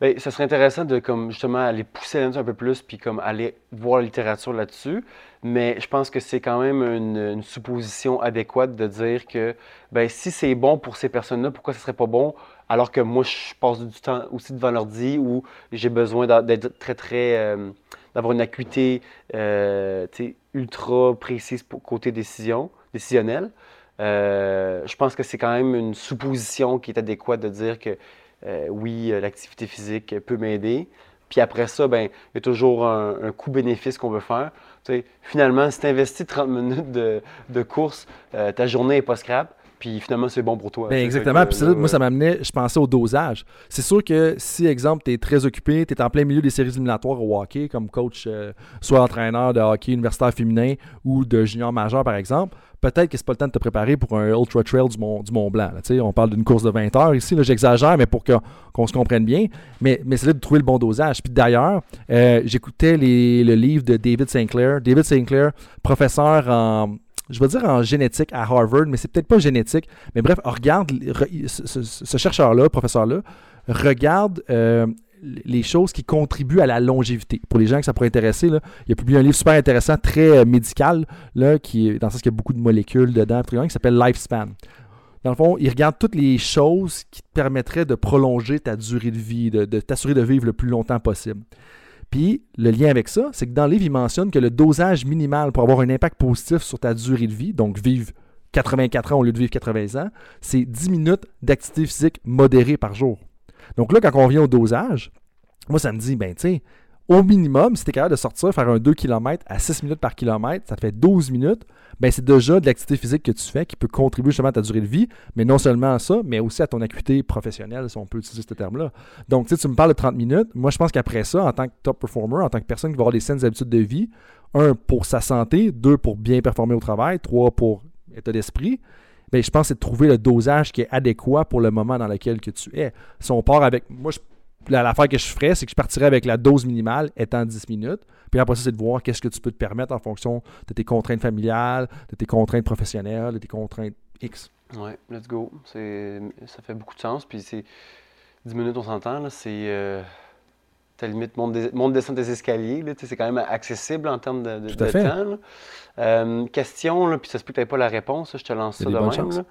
Ben, ça serait intéressant de comme justement aller pousser là-dessus un peu plus, puis comme aller voir la littérature là-dessus. Mais je pense que c'est quand même une, supposition adéquate de dire que ben, si c'est bon pour ces personnes-là, pourquoi ce serait pas bon alors que moi je passe du temps aussi devant l'ordi où j'ai besoin d'être très très euh, d'avoir une acuité euh, ultra précise côté décision, décisionnel. Euh, je pense que c'est quand même une supposition qui est adéquate de dire que oui, l'activité physique peut m'aider. Puis après ça, ben, il y a toujours un, coût-bénéfice qu'on veut faire. Finalement, si tu investis 30 minutes de, de course, ta journée n'est pas scrap, puis finalement, c'est bon pour toi. Ben exactement. Puis ça, là, moi, ça m'amenait, je pensais au dosage. C'est sûr que si, exemple, tu es très occupé, tu es en plein milieu des séries éliminatoires au hockey, comme coach, euh, soit entraîneur de hockey universitaire féminin ou de junior majeur, par exemple, peut-être que c'est pas le temps de te préparer pour un Ultra Trail du Mont, du Mont Blanc. là. On parle d'une course de 20 heures ici, là, j'exagère, mais pour qu'on se comprenne bien. Mais, mais c'est là de trouver le bon dosage. Puis d'ailleurs, euh, j'écoutais le livre de David Sinclair. David Sinclair, professeur en je vais dire en génétique à Harvard, mais c'est peut-être pas génétique. Mais bref, regarde, re- ce, chercheur-là, professeur-là, regarde euh, les choses qui contribuent à la longévité. Pour les gens que ça pourrait intéresser, il a publié un livre super intéressant, très euh, médical, qui dans le sens qu'il y a beaucoup de molécules dedans, qui s'appelle Lifespan. Dans le fond, il regarde toutes les choses qui te permettraient de prolonger ta durée de vie, de t'assurer de vivre le plus longtemps possible. Puis, le lien avec ça, c'est que dans le livre, il mentionne que le dosage minimal pour avoir un impact positif sur ta durée de vie, donc vivre 84 ans au lieu de vivre 80 ans, c'est 10 minutes d'activité physique modérée par jour. Donc là, quand on revient au dosage, moi, ça me dit, ben, tu sais, au minimum, si tu es capable de sortir, faire un 2 km à 6 minutes par kilomètre, ça te fait 12 minutes, ben, c'est déjà de l'activité physique que tu fais qui peut contribuer justement à ta durée de vie, mais non seulement à ça, mais aussi à ton acuité professionnelle, si on peut utiliser ce terme-là. Donc, tu tu me parles de 30 minutes. Moi, je pense qu'après ça, en tant que top performer, en tant que personne qui va avoir des saines habitudes de vie, un, pour sa santé, deux, pour bien performer au travail, trois, pour état d'esprit, ben, je pense que c'est de trouver le dosage qui est adéquat pour le moment dans lequel que tu es. Si on part avec. Moi, je- l'affaire que je ferais, c'est que je partirais avec la dose minimale étant 10 minutes. Puis après ça, c'est de voir qu'est-ce que tu peux te permettre en fonction de tes contraintes familiales, de tes contraintes professionnelles, de tes contraintes X. Ouais, let's go. C'est, ça fait beaucoup de sens. Puis c'est 10 minutes, on s'entend. Là, c'est euh, ta limite monte, des, monte descend des escaliers. Là, c'est quand même accessible en termes de, de- Tout à de fait. temps. là. Euh, question, là, puis ça se peut que tu pas la réponse. là, je te lance ça de même.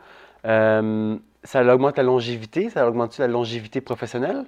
Euh, ça augmente la longévité. Ça augmente la longévité professionnelle?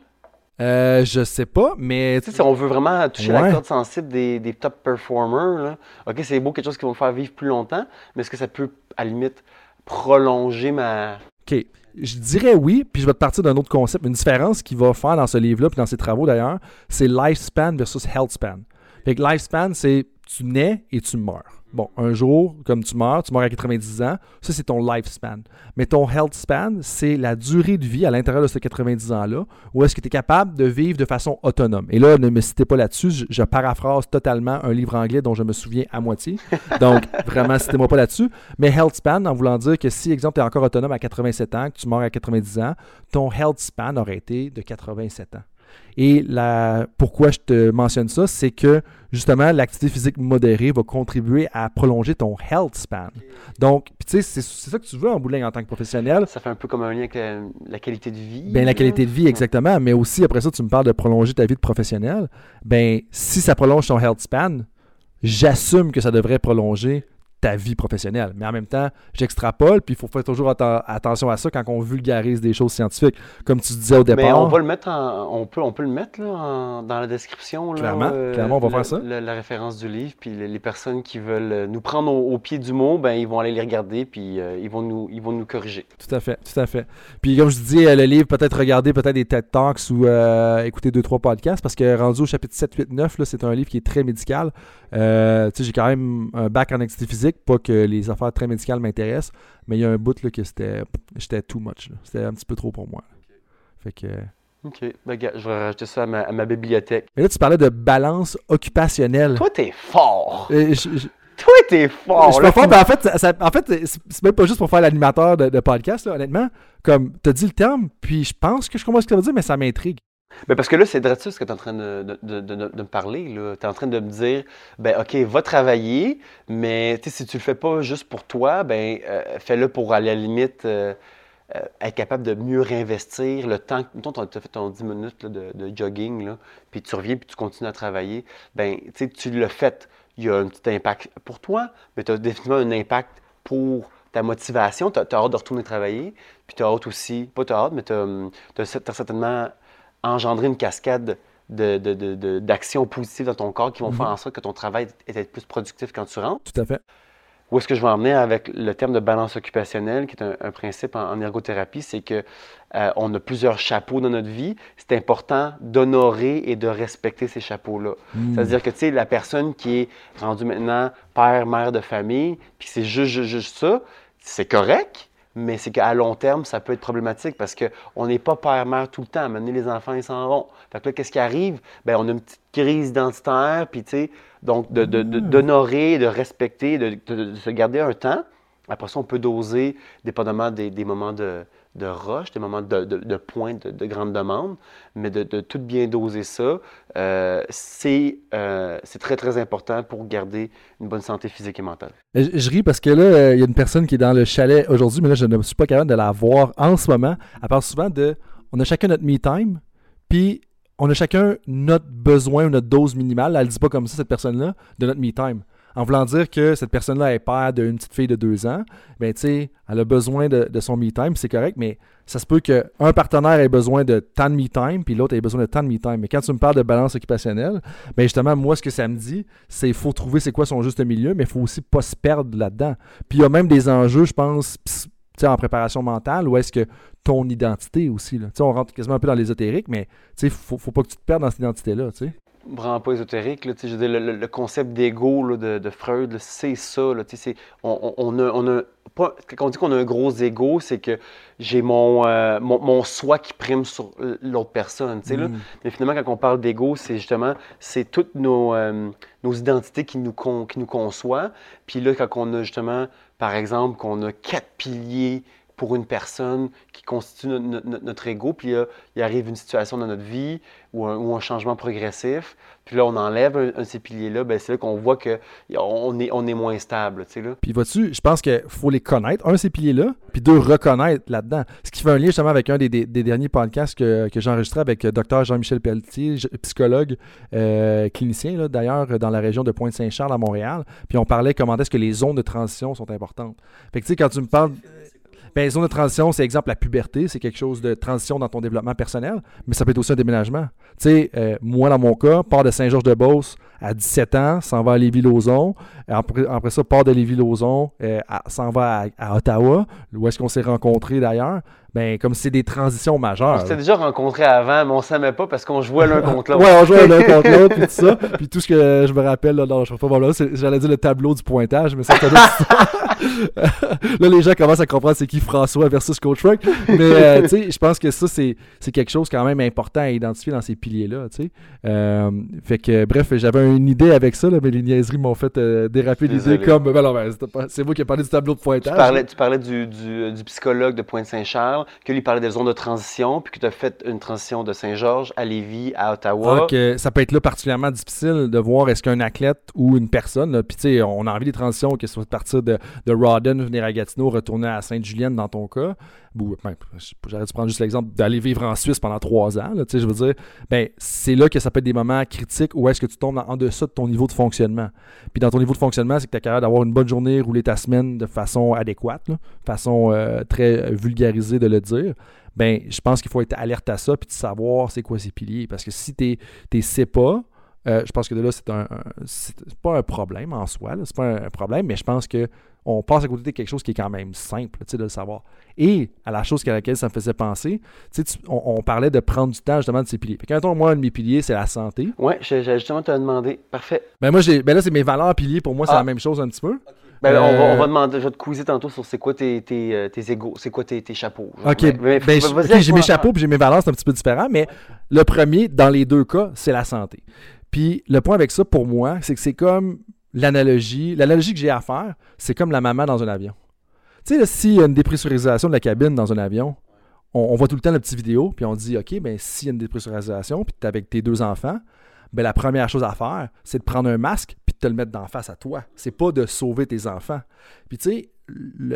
Euh, je sais pas, mais Tu sais, si on veut vraiment toucher la corde sensible des, des top performers, là, OK, c'est beau quelque chose qui va me faire vivre plus longtemps, mais est-ce que ça peut, à la limite, prolonger ma... OK. Je dirais oui, puis je vais te partir d'un autre concept. Une différence qu'il va faire dans ce livre-là, puis dans ses travaux d'ailleurs, c'est lifespan versus health span. Fait que lifespan, c'est tu nais et tu meurs. Bon, un jour, comme tu meurs, tu meurs à 90 ans, ça c'est ton lifespan. Mais ton health span, c'est la durée de vie à l'intérieur de ces 90 ans-là, où est-ce que tu es capable de vivre de façon autonome. Et là, ne me citez pas là-dessus, je, je paraphrase totalement un livre anglais dont je me souviens à moitié. Donc, vraiment, citez-moi pas là-dessus. Mais health span, en voulant dire que si, exemple, tu es encore autonome à 87 ans, que tu meurs à 90 ans, ton health span aurait été de 87 ans. Et la, pourquoi je te mentionne ça, c'est que justement, l'activité physique modérée va contribuer à prolonger ton health span. Donc, tu sais, c'est ça que tu veux en bout de ligne en tant que professionnel. Ça fait un peu comme un lien avec la, la qualité de vie. Ben, la qualité de vie, exactement. Mais aussi, après ça, tu me parles de prolonger ta vie de professionnel. Ben, si ça prolonge ton health span, j'assume que ça devrait prolonger ta vie professionnelle. Mais en même temps, j'extrapole, puis il faut faire toujours atten- attention à ça quand on vulgarise des choses scientifiques. Comme tu disais au Mais départ. on va le mettre en, on peut, on peut le mettre là, en- dans la description. là, Clairement, clairement, on va le- faire ça. le- la référence du livre, puis les, les personnes qui veulent euh, nous prendre au, au pied du mot, ben ils vont aller les regarder, puis euh, ils vont nous, ils vont nous corriger. Tout à fait, tout à fait. Puis comme je dis, euh, le livre, peut-être regarder peut-être des TED Talks ou euh, écouter deux, trois podcasts, parce que rendu au chapitre 7, 8, 9, là, c'est un livre qui est très médical. Euh, tu sais, j'ai quand même un bac en activité physique, pas que les affaires très médicales m'intéressent, mais il y a un bout là, que c'était j'étais too much. C'était un petit peu trop pour moi. Fait que... OK. Ben, je vais rajouter ça à ma, à ma bibliothèque. Mais là, tu parlais de balance occupationnelle. Toi, t'es fort! Euh, je- je- Toi, t'es fort! je suis fort, mais en fait, ça- ça- en fait c'est même pas juste pour faire l'animateur de, de podcast, là, honnêtement. Comme, t'as dit le terme, puis je pense que je comprends ce que tu veux dire, mais ça m'intrigue. Parce que là, c'est de ce que tu es en train de, de, de, me parler. Tu es en train de me dire, ben OK, va travailler, mais si tu le fais pas juste pour toi, ben euh, fais-le pour, à la limite, euh, euh, être capable de mieux réinvestir le temps. Tu as fait ton 10 minutes de, jogging, là, puis tu reviens, puis tu continues à travailler. Ben, tu l'as fait. Il y a un petit impact pour toi, mais tu as définitivement un impact pour ta motivation. Tu as, hâte de retourner travailler, puis tu as hâte aussi, pas hâte, mais tu as, certainement engendré une cascade d'actions de, de, de, positives dans ton corps qui vont faire en sorte que ton travail est plus productif quand tu rentres. Tout à fait. Où est-ce que je vais en venir avec le terme de balance occupationnelle, qui est un, principe en, ergothérapie, c'est que euh, on a plusieurs chapeaux dans notre vie. C'est important d'honorer et de respecter ces chapeaux-là. Hmm. C'est-à-dire que, tu sais, la personne qui est rendue maintenant père, mère de famille, puis c'est juste, juste, juste ça, c'est correct, mais c'est qu'à long terme, ça peut être problématique parce qu'on n'est pas père-mère tout le temps. À les enfants, ils s'en vont. Fait que là, qu'est-ce qui arrive? Bien, on a une petite crise identitaire, puis tu sais, donc d'honorer, de, de, respecter, de, de, se garder un temps. Après ça, on peut doser, dépendamment des moments de, de rush, des moments de, de, de pointe, de, grande demande, mais de, tout bien doser ça, euh, euh, c'est très, très important pour garder une bonne santé physique et mentale. Je, ris parce que là, euh, il y a une personne qui est dans le chalet aujourd'hui, mais là, je ne suis pas capable de la voir en ce moment. Elle parle souvent de on a chacun notre me-time, puis on a chacun notre besoin ou notre dose minimale. Elle ne dit pas comme ça, cette personne-là, de notre me-time en voulant dire que cette personne-là est père d'une petite fille de deux ans, ben, tu sais, elle a besoin de, son me-time, c'est correct, mais ça se peut qu'un partenaire ait besoin de tant de me-time, puis l'autre ait besoin de tant de me-time. Mais quand tu me parles de balance occupationnelle, ben justement, moi, ce que ça me dit, c'est qu'il faut trouver c'est quoi son juste milieu, mais il faut aussi pas se perdre là-dedans. Puis il y a même des enjeux, je pense, en préparation mentale, où est-ce que ton identité aussi, là. on rentre quasiment un peu dans l'ésotérique, mais il faut, faut pas que tu te perdes dans cette identité-là, tu sais vraiment pas ésotérique. Là, je le, le, concept d'ego de, de, Freud, c'est ça. Là, on, on, a, on a pas, quand on dit qu'on a un gros ego, c'est que j'ai mon, euh, mon, mon, soi qui prime sur l'autre personne. Là. Mm. Mais finalement, quand on parle d'ego, c'est justement c'est toutes nos, euh, nos identités qui nous, qui nous conçoivent. Puis là, quand on a justement, par exemple, qu'on a quatre piliers pour une personne qui constitue notre ego, puis là, il arrive une situation dans notre vie ou un, changement progressif, puis là, on enlève un, de ces piliers-là, ben c'est là qu'on voit qu'on est, on est moins stable. Tu sais, là. Puis vois-tu, je pense qu'il faut les connaître, un, ces piliers-là, puis deux, reconnaître là-dedans. Ce qui fait un lien justement avec un des, derniers podcasts que, que j'ai enregistré avec Dr. Jean-Michel Pelletier, psychologue euh, clinicien, d'ailleurs, dans la région de Pointe-Saint-Charles à Montréal, puis on parlait comment est-ce que les zones de transition sont importantes. Fait que tu sais, quand tu me parles... Ben, zone de transition, c'est exemple la puberté, c'est quelque chose de transition dans ton développement personnel, mais ça peut être aussi un déménagement. Tu sais, euh, moi, dans mon cas, part de Saint-Georges-de-Beauce à 17 ans, s'en va à Lévis-Lauzon. Après, après, ça, part de Lévis-Lauzon, euh, s'en va à, Ottawa, où est-ce qu'on s'est rencontrés d'ailleurs ben, comme c'est des transitions majeures. On s'était déjà rencontrés avant, mais on ne s'aimait pas parce qu'on jouait l'un contre l'autre. ouais, on jouait l'un contre l'autre, puis tout ça. Puis tout ce que je me rappelle, là, non, je pas, j'allais dire le tableau du pointage, mais c'est Là, les gens commencent à comprendre c'est qui François versus Coach Frank. Mais, euh, tu sais, je pense que ça, c'est, quelque chose quand même important à identifier dans ces piliers-là, tu sais. Euh, fait que, bref, j'avais une idée avec ça, là, mais les niaiseries m'ont fait euh, déraper l'idée comme... Ben, non, ben, c'est vous qui avez parlé du tableau de pointage. Tu parlais, tu parlais du, du, du psychologue de Pointe-Saint-Charles que lui parlait des zones de transition, puis que tu as fait une transition de Saint-Georges à Lévis, à Ottawa. ça peut être là particulièrement difficile de voir est-ce qu'un athlète ou une personne, puis tu sais, on a envie des transitions, que ce soit de partir de, de Rawdon, venir à Gatineau, retourner à Sainte-Julienne dans ton cas, j'arrête de prendre juste l'exemple d'aller vivre en Suisse pendant trois ans, là, je veux dire, ben, c'est là que ça peut être des moments critiques où est-ce que tu tombes en, deçà de ton niveau de fonctionnement. Puis dans ton niveau de fonctionnement, c'est que tu es capable d'avoir une bonne journée, rouler ta semaine de façon adéquate, de façon euh, très vulgarisée de le dire. Ben, je pense qu'il faut être alerte à ça puis de savoir c'est quoi ces piliers. Parce que si tu ne sais pas, euh, je pense que de là, c'est un, pas un problème en soi. C'est pas un, problème, mais je pense que on passe à côté de quelque chose qui est quand même simple de le savoir. Et à la chose à laquelle ça me faisait penser, on, parlait de prendre du temps justement de ces piliers. quand moi, un de mes piliers, c'est la santé. Oui, j'ai justement te demandé. Parfait. Ben moi, ben là, c'est mes valeurs piliers. Pour moi, c'est la ah. même chose un petit peu. Ben, on, va, euh, demander, je vais te quizer tantôt sur c'est quoi tes, tes, euh, tes égaux, c'est quoi tes, tes chapeaux. OK, ben, j'ai mes chapeaux puis j'ai mes valeurs, c'est un petit peu différent, mais le premier, dans les deux cas, c'est la santé. Puis le point avec ça, pour moi, c'est que c'est comme l'analogie. L'analogie que j'ai à faire, c'est comme la maman dans un avion. Tu sais, s'il y a une dépressurisation de la cabine dans un avion, on, voit tout le temps la petite vidéo, puis on dit, OK, ben s'il y a une dépressurisation, puis tu es avec tes deux enfants, ben la première chose à faire, c'est de prendre un masque, puis de te le mettre d'en face à toi. C'est pas de sauver tes enfants. Puis tu sais,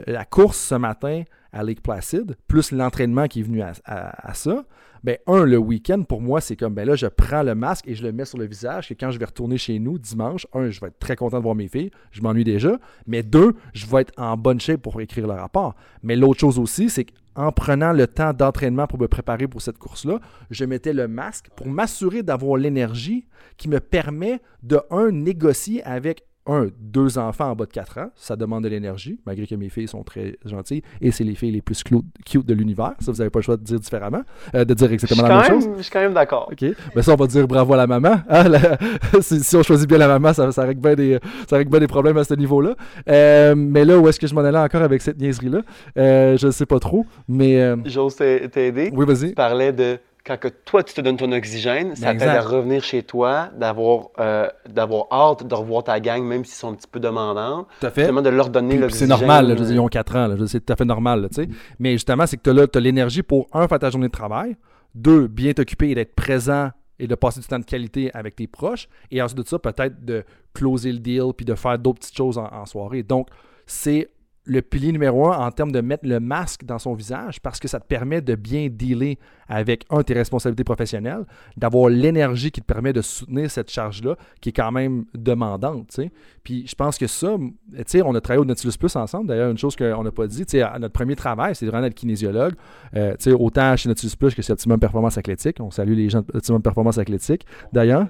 la course ce matin à Lake Placid, plus l'entraînement qui est venu à ça, ben un, le week-end, pour moi, c'est comme, ben là, je prends le masque et je le mets sur le visage, que quand je vais retourner chez nous dimanche, un, je vais être très content de voir mes filles, je m'ennuie déjà, mais deux, je vais être en bonne shape pour écrire le rapport. Mais l'autre chose aussi, c'est qu'en prenant le temps d'entraînement pour me préparer pour cette course-là, je mettais le masque pour m'assurer d'avoir l'énergie qui me permet de, un, négocier avec un, deux enfants en bas de 4 ans, ça demande de l'énergie, malgré que mes filles sont très gentilles, et c'est les filles les plus cute de l'univers. Ça, vous n'avez pas le choix de dire différemment, euh, de dire exactement la même même, chose. je suis quand même d'accord. OK. Mais ça, on va dire bravo à la maman. hein, la- si, si on choisit bien la maman, ça, ça règle bien des, ça règle bien des problèmes à ce niveau-là. Euh, mais là, où est-ce que je m'en allais encore avec cette niaiserie-là? Euh, je ne sais pas trop. Mais J'ose t'a- t'aider. oui, vas-y. Tu parlais de quand que toi, tu te donnes ton oxygène, ça t'aide Exact. à revenir chez toi, d'avoir euh, d'avoir hâte de revoir ta gang, même s'ils sont un petit peu demandants. Tout à fait. Justement, de leur donner l'oxygène. c'est normal, là, je veux dire, ils ont 4 ans, c'est tout à fait normal. là. Mais justement, c'est que tu as, l'énergie pour, un, faire ta journée de travail, deux, bien t'occuper et d'être présent et de passer du temps de qualité avec tes proches, et ensuite de ça, peut-être de closer le deal puis de faire d'autres petites choses en, en soirée. Donc, c'est le pilier numéro un en termes de mettre le masque dans son visage parce que ça te permet de bien dealer avec, un, tes responsabilités professionnelles, d'avoir l'énergie qui te permet de soutenir cette charge-là qui est quand même demandante. Puis je pense que ça, on a travaillé au Nautilus Plus ensemble. D'ailleurs, une chose qu'on n'a pas dit, notre premier travail, c'est vraiment d'être kinésiologue. Euh, autant chez Nautilus Plus que chez Optimum Performance Athlétique. On salue les gens de Optimum Performance Athlétique. D'ailleurs,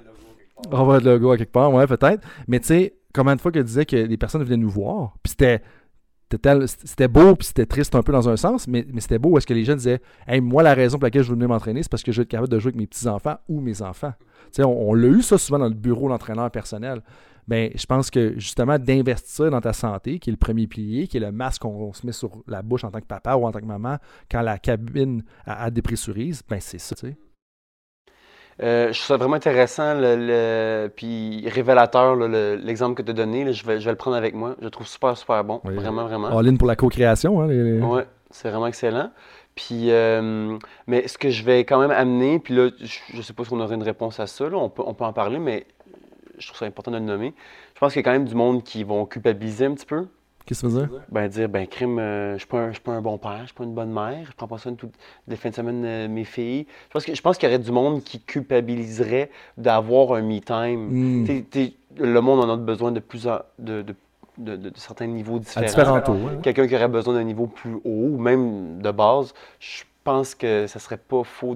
on va le logo à quelque part, ouais, peut-être. Mais tu sais, combien de fois que disait que les personnes venaient nous voir, puis c'était c'était beau puis c'était triste un peu dans un sens, mais, mais c'était beau est-ce que les gens disaient Hey, moi, la raison pour laquelle je veux venir m'entraîner, c'est parce que je veux être capable de jouer avec mes petits-enfants ou mes enfants? On, on l'a eu ça souvent dans le bureau de l'entraîneur personnel. Ben, je pense que justement d'investir dans ta santé, qui est le premier pilier, qui est le masque qu'on on se met sur la bouche en tant que papa ou en tant que maman quand la cabine elle dépressurise, ben c'est ça. Euh, je trouve ça vraiment intéressant, le, le- puis révélateur, le- l'exemple que tu as donné. là, je, vais, je vais le prendre avec moi. Je le trouve super, super bon. Oui. Vraiment, vraiment. All in pour la co-création. Hein, les- Ouais, c'est vraiment excellent. Puis, euh, mais ce que je vais quand même amener, puis là, je, je sais pas si on aurait une réponse à ça, là, on, peut, on peut en parler, mais je trouve ça important de le nommer. Je pense qu'il y a quand même du monde qui vont culpabiliser un petit peu. Qu'est-ce que ça veut dire? Ben, dire, ben, crime, euh, je suis pas, un- je suis pas un bon père, je suis pas une bonne mère, je prends pas ça toutes les fins de semaine, euh, mes filles. Je pense que- je pense qu'il y aurait du monde qui culpabiliserait d'avoir un me-time. Hmm. Le monde en a besoin de plus en- de, de, de- de- certains niveaux différents. différents. Quelqu'un qui aurait besoin d'un niveau plus haut, même de base, je pense que ça serait pas faux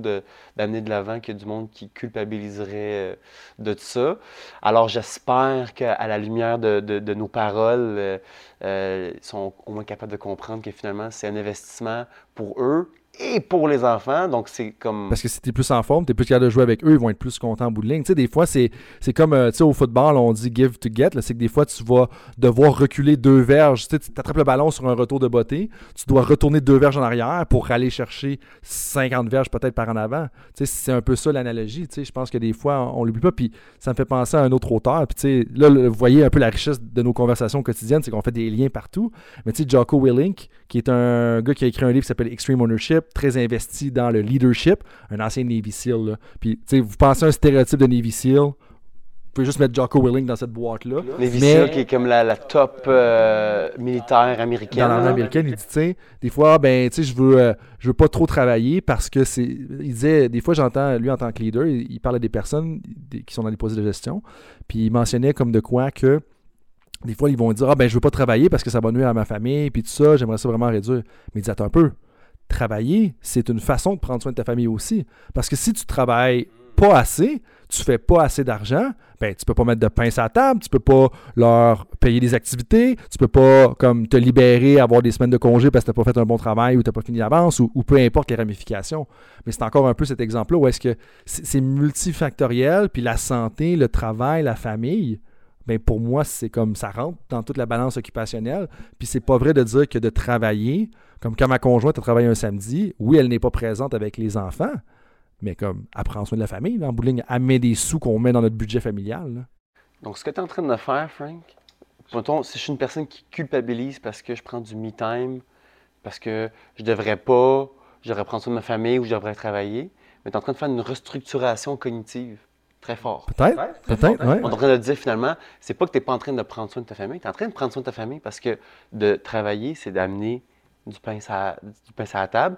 d'amener de l'avant qu'il y a du monde qui culpabiliserait euh, de ça. Alors j'espère qu'à la lumière de, de- de nos paroles, euh, euh, ils sont au moins capables de comprendre que finalement c'est un investissement pour eux et pour les enfants. Donc c'est comme... Parce que si t'es plus en forme, t'es plus capable de jouer avec eux, ils vont être plus contents en bout de ligne. Tu sais, des fois, c'est c'est comme euh, tu sais, au football, on dit give to get. C'est que des fois, tu vas devoir reculer deux verges. Tu attrapes le ballon sur un retour de beauté, tu dois retourner deux verges en arrière pour aller chercher 50 verges peut-être par en avant. Tu sais, c'est un peu ça l'analogie. Tu sais, je pense que des fois, on l'oublie pas. Puis ça me fait penser à un autre auteur. Puis tu sais, là, vous voyez un peu la richesse de nos conversations quotidiennes, c'est qu'on fait des liens partout. Mais tu sais, Jocko Willink, qui est un gars qui a écrit un livre qui s'appelle Extreme Ownership, très investi dans le leadership, un ancien Navy SEAL. là. Puis, tu sais, vous pensez à un stéréotype de Navy SEAL, vous pouvez juste mettre Jocko Willink dans cette boîte-là. Navy Mais- SEAL, qui est comme la, la top euh, militaire américaine. Dans l'armée là. américaine, il dit, tu sais, des fois, ben, tu sais, je veux, euh, je veux pas trop travailler parce que c'est. Il disait, des fois, j'entends, lui, en tant que leader, il, à des personnes des- qui sont dans des postes de gestion, puis il mentionnait comme de quoi que. Des fois, ils vont dire Ah, ben, je veux pas travailler parce que ça va nuire à ma famille, puis tout ça, j'aimerais ça vraiment réduire. Mais il dit Attends un peu. Travailler, c'est une façon de prendre soin de ta famille aussi. Parce que si tu travailles pas assez, tu fais pas assez d'argent, ben tu peux pas mettre de pain sur la table, tu peux pas leur payer des activités, tu peux pas comme te libérer, avoir des semaines de congé parce que tu pas fait un bon travail ou tu pas fini d'avance ou, peu importe les ramifications. Mais c'est encore un peu cet exemple-là où est-ce que c'est c'est multifactoriel, puis la santé, le travail, la famille, ben pour moi, c'est comme ça rentre dans toute la balance occupationnelle. Puis c'est pas vrai de dire que de travailler, comme quand ma conjointe a travaillé un samedi, oui, elle n'est pas présente avec les enfants, mais comme elle prend soin de la famille, là, en bout de ligne, elle met des sous qu'on met dans notre budget familial. là. Donc, ce que tu es en train de faire, Frank, mettons, si je suis une personne qui culpabilise parce que je prends du me-time, parce que je devrais pas, je devrais prendre soin de ma famille ou je devrais travailler, mais tu es en train de faire une restructuration cognitive. très fort. Peut-être, peut-être, ouais. On est en train de dire finalement, c'est pas que tu n'es pas en train de prendre soin de ta famille, tu es en train de prendre soin de ta famille parce que de travailler, c'est d'amener du pain, à, du pain sur la table.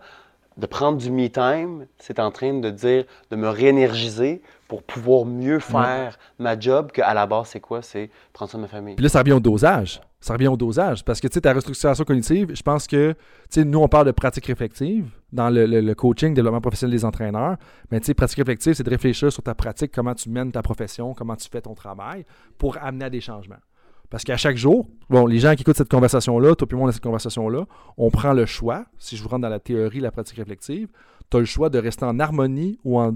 De prendre du me time, c'est en train de dire de me réénergiser pour pouvoir mieux faire ma job qu'à la base, c'est quoi? C'est prendre soin de ma famille. Puis là, ça revient au dosage. Ça revient au dosage. Parce que, tu sais, ta restructuration cognitive, je pense que, tu sais, nous, on parle de pratique réflexive dans le, le- le coaching, développement professionnel des entraîneurs. Mais, tu sais, pratique réflexive, c'est de réfléchir sur ta pratique, comment tu mènes ta profession, comment tu fais ton travail pour amener à des changements. Parce qu'à chaque jour, bon, les gens qui écoutent cette conversation-là, toi puis moi, dans cette conversation-là, on prend le choix, si je vous rentre dans la théorie la pratique réflexive, tu as le choix de rester en harmonie ou en,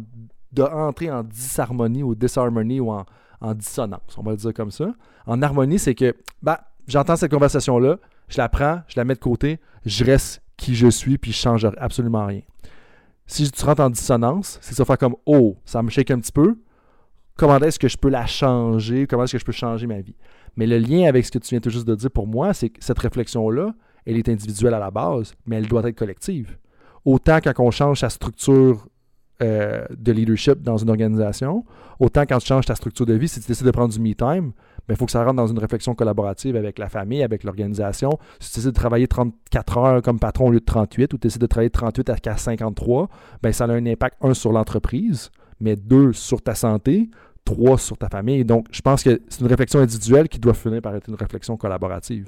de entrer en disharmonie ou disharmonie ou en, dissonance, on va le dire comme ça. En harmonie, c'est que, bah, j'entends cette conversation-là, je la prends, je la mets de côté, je reste qui je suis, puis je change absolument rien. Si tu rentres en dissonance, c'est ça faire comme Oh, ça me shake un petit peu. Comment est-ce que je peux la changer? Comment est-ce que je peux changer ma vie? Mais le lien avec ce que tu viens tout juste de dire pour moi, c'est que cette réflexion-là, elle est individuelle à la base, mais elle doit être collective. Autant quand on change sa structure euh, de leadership dans une organisation, autant quand tu changes ta structure de vie, si tu décides de prendre du me time, il faut que ça rentre dans une réflexion collaborative avec la famille, avec l'organisation. Si tu décides de travailler 34 heures comme patron au lieu de 38, ou tu décides de travailler de 38 à 53, ben ça a un impact, un, sur l'entreprise, mais deux, sur ta santé, trois, sur ta famille. Donc, je pense que c'est une réflexion individuelle qui doit finir par être une réflexion collaborative.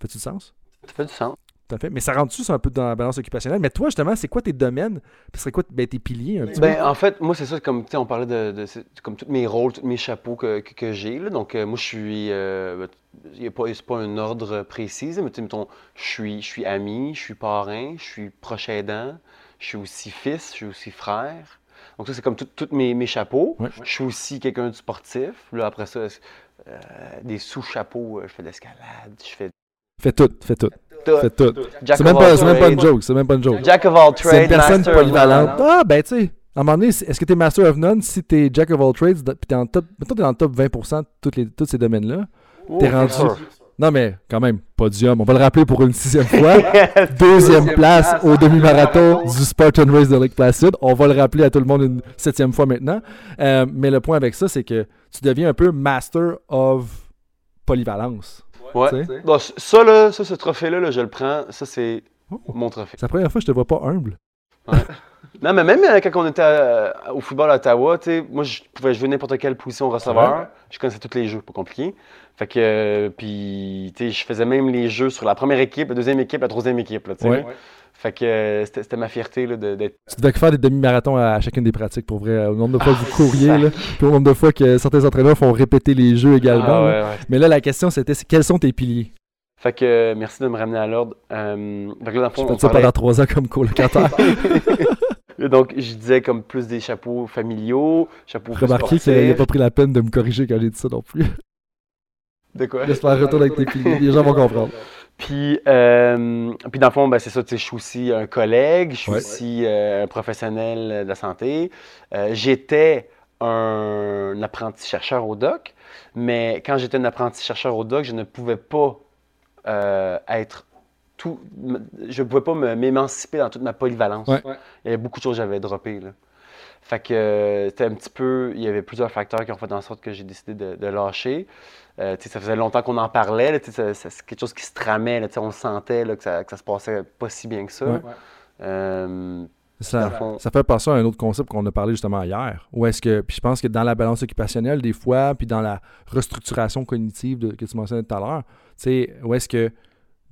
Fait-tu du sens? Ça fait du sens. Tout à fait. Mais ça rentre-tu un peu dans la balance occupationnelle? Mais toi, justement, c'est quoi tes domaines? Puis ce serait quoi ben, tes piliers un petit peu? Ben, en fait, moi, c'est ça, comme on parlait de, de- comme tous mes rôles, tous mes chapeaux que, que, que j'ai. Donc, euh, moi, je suis. euh, il n'y a pas, pas un ordre précis, mais mettons, je suis, je suis ami, je suis parrain, je suis proche aidant, je suis aussi fils, je suis aussi frère. Donc, ça, c'est comme tous mes, mes chapeaux. Je suis aussi quelqu'un du sportif. Là, après ça, euh, des sous-chapeaux, euh, je fais de l'escalade, je fais Fais tout, fais tout, fais tout. C'est même, pas, même pas une joke, c'est même pas une joke. Jack of all trades. C'est une personne polyvalente. Ah, ben, tu sais, à un moment donné, est-ce que tu es master of none si tu es jack of all trades, puis tu es en top, mettons, t'es dans le top 20% de toutes les, tous ces domaines-là? Oh, T'es for rendu. Non, mais quand même, podium. On va le rappeler pour une sixième fois. Deuxième place au demi-marathon du Spartan Race de Lake Placid. On va le rappeler à tout le monde une septième fois maintenant. Euh, mais le point avec ça, c'est que tu deviens un peu master of polyvalence. Ouais. Bon, ça, là, ça, ce trophée-là, là, je le prends. Ça, c'est Oh. mon trophée. C'est la première fois que je te vois pas humble. Non, mais même euh, quand on était à- au football à Ottawa, moi, je pouvais jouer n'importe quelle position receveur. Je connaissais tous les jeux, pas compliqué. Fait que, euh, puis, tu sais, je faisais même les jeux sur la première équipe, la deuxième équipe, la troisième équipe, là, tu sais. Ouais. Fait que euh, c'était ma fierté, d'être. Tu devais faire des demi-marathons à chacune des pratiques pour vrai. Au nombre de fois que vous couriez, là, puis au nombre de fois que certains entraîneurs font répéter les jeux également. Ah, ouais. Mais là, la question, c'était quels sont tes piliers? Fait que, euh, merci de me ramener à l'ordre. Euh, fait que là, dans le fond, J'ai on ça parlait- pendant trois ans comme colocataire. Donc, je disais comme plus des chapeaux familiaux, chapeaux Remarquez qu'il n'a pas pris la peine de me corriger quand j'ai dit ça non plus. De quoi? J'espère retourner avec tes piliers. Les gens vont comprendre. Puis, euh, puis dans le fond, ben, c'est ça, tu sais, je suis aussi un collègue, je suis Ouais. aussi euh, un professionnel de la santé. Euh, j'étais un, apprenti chercheur au doc, mais quand j'étais un apprenti chercheur au doc, je ne pouvais pas être tout. Je ne pouvais pas m'émanciper dans toute ma polyvalence. Ouais. Il y avait beaucoup de choses que j'avais droppées. Là. Fait que euh, c'était un petit peu. Il y avait plusieurs facteurs qui ont fait en sorte que j'ai décidé de, de lâcher. Euh, tu sais, ça faisait longtemps qu'on en parlait. c'est quelque chose qui se tramait. là, tu sais, on sentait là, que, ça, que ça se passait pas si bien que ça. Ouais. Euh, Ça, le fond. ça fait penser à un autre concept qu'on a parlé justement hier. Où est-ce que, puis je pense que dans la balance occupationnelle, des fois, puis dans la restructuration cognitive de- que tu mentionnais tout à l'heure, tu sais, où est-ce que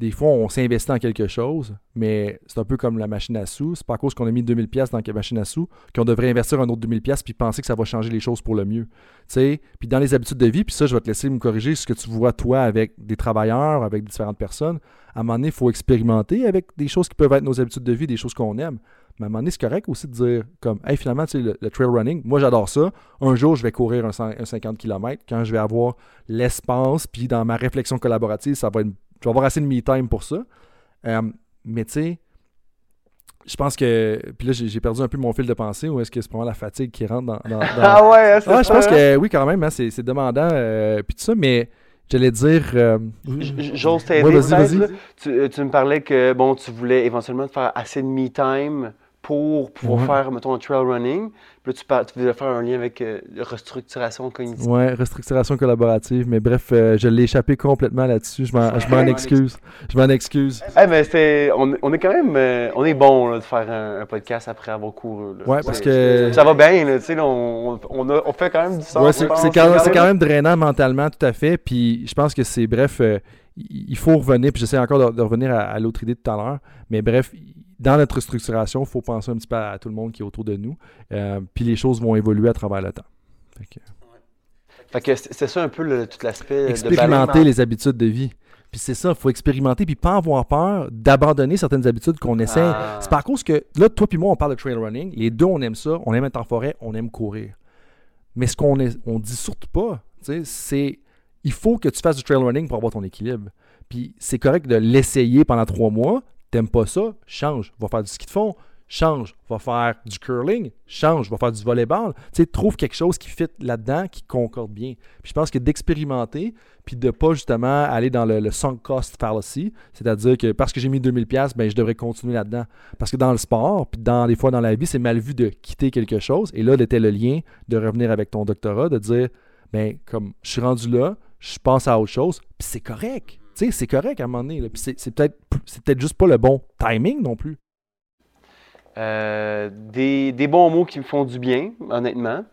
des fois on s'investit dans quelque chose, mais c'est un peu comme la machine à sous. C'est pas à cause qu'on a mis 2000 pièces dans la machine à sous qu'on devrait investir un autre 2000 pièces puis penser que ça va changer les choses pour le mieux. Tu sais, puis dans les habitudes de vie, puis ça, je vais te laisser me corriger ce que tu vois toi avec des travailleurs, avec différentes personnes. À un moment donné, il faut expérimenter avec des choses qui peuvent être nos habitudes de vie, des choses qu'on aime. Mais à un moment donné, c'est correct aussi de dire, comme, hey, finalement, tu sais, le, trail running, moi, j'adore ça. Un jour, je vais courir un, un 50 km quand je vais avoir l'espace, puis dans ma réflexion collaborative, ça va être, je vais avoir assez de me time pour ça. Euh, mais tu sais, je pense que, puis là, j'ai perdu un peu mon fil de pensée, ou est-ce que c'est vraiment la fatigue qui rentre dans. dans- dans- Ah ouais, hein, c'est Ah, je ça, pense que oui, quand même, hein, c'est c'est demandant, euh, puis tout ça, mais j'allais dire. euh, J'ose t'aider. Ouais. Tu, tu me parlais que bon, tu voulais éventuellement te faire assez de me time pour pouvoir Ouais. faire, mettons, un trail running. Puis là, tu, par- tu voulais faire un lien avec euh, restructuration cognitive. Ouais, restructuration collaborative, mais bref, euh, je l'ai échappé complètement là-dessus. Je m'en je m'en excuse. Je m'en excuse. Eh ben, c'est, on, on est quand même, euh, on est bon là, de faire un, un podcast après avoir couru. Ouais, parce que- Ça va bien, là, tu sais, là, on, on, a- on fait quand même du sens. Ouais, c'est c'est quand, c'est quand même drainant mentalement, tout à fait. Puis je pense que c'est, bref, euh, il il faut revenir, puis j'essaie encore de, de revenir à, à l'autre idée de tout à l'heure, mais bref, dans notre structuration, il faut penser un petit peu à, tout le monde qui est autour de nous, euh, puis les choses vont évoluer à travers le temps. Fait que, Fait que c'est c'est ça un peu le- tout l'aspect de expérimenter balance. les habitudes de vie. Puis c'est ça, il faut expérimenter, puis pas avoir peur d'abandonner certaines habitudes qu'on essaie. Ah. C'est pas à cause que, là, toi puis moi, on parle de trail running. Les deux, on aime ça. On aime être en forêt, on aime courir. Mais ce qu'on on dit surtout pas, c'est il faut que tu fasses du trail running pour avoir ton équilibre. Puis c'est correct de l'essayer pendant trois mois. T'aimes pas ça, change. Va faire du ski de fond, change. Va faire du curling, change. Va faire du volleyball? Tu sais, trouve quelque chose qui fit là-dedans, qui concorde bien. Puis je pense que d'expérimenter, puis de pas justement aller dans le, sunk cost fallacy, c'est-à-dire que parce que j'ai mis 2000 pièces, ben je devrais continuer là-dedans. Parce que dans le sport, puis dans des fois dans la vie, c'est mal vu de quitter quelque chose. Et là, était le lien de revenir avec ton doctorat, de dire, ben comme je suis rendu là, je pense à autre chose, puis c'est correct. Tu sais, c'est correct à un moment donné. là. Puis c'est, c'est peut-être c'est peut-être juste pas le bon timing non plus. Euh, des, des bons mots qui me font du bien, honnêtement.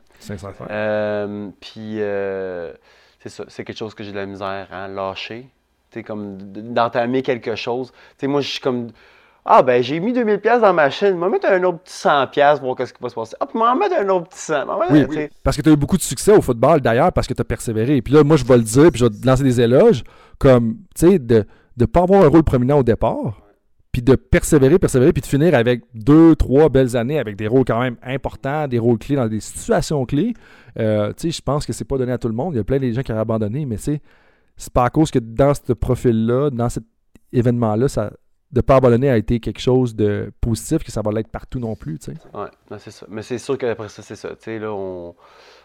Euh, puis, euh, c'est ça, c'est quelque chose que j'ai de la misère à lâcher. Tu sais, comme d'entamer quelque chose. Tu sais, moi, je suis comme. Ah, ben, j'ai mis 2000$ piastres dans ma chaîne. Vais mettre un autre petit 100$ piastres pour voir qu'est-ce qui va se passer. Ah, puis m'en mettre un autre petit 100$. m'en mettre Oui. Parce que tu as eu beaucoup de succès au football, d'ailleurs, parce que tu as persévéré. Puis là, moi, je vais le dire, puis je vais te lancer des éloges, comme, tu sais, de ne pas avoir un rôle prominent au départ, puis de persévérer, persévérer, puis de finir avec deux, trois belles années avec des rôles quand même importants, des rôles clés dans des situations clés. Euh, tu sais, je pense que c'est pas donné à tout le monde. Il y a plein de gens qui auraient abandonné, mais tu sais, c'est pas à cause que dans ce profil-là, dans cet événement-là, ça de pas abandonner a été quelque chose de positif, que ça va l'être partout non plus, tu sais. Ouais, non, c'est ça. Mais c'est sûr qu'après ça, c'est ça. Tu sais, là, on,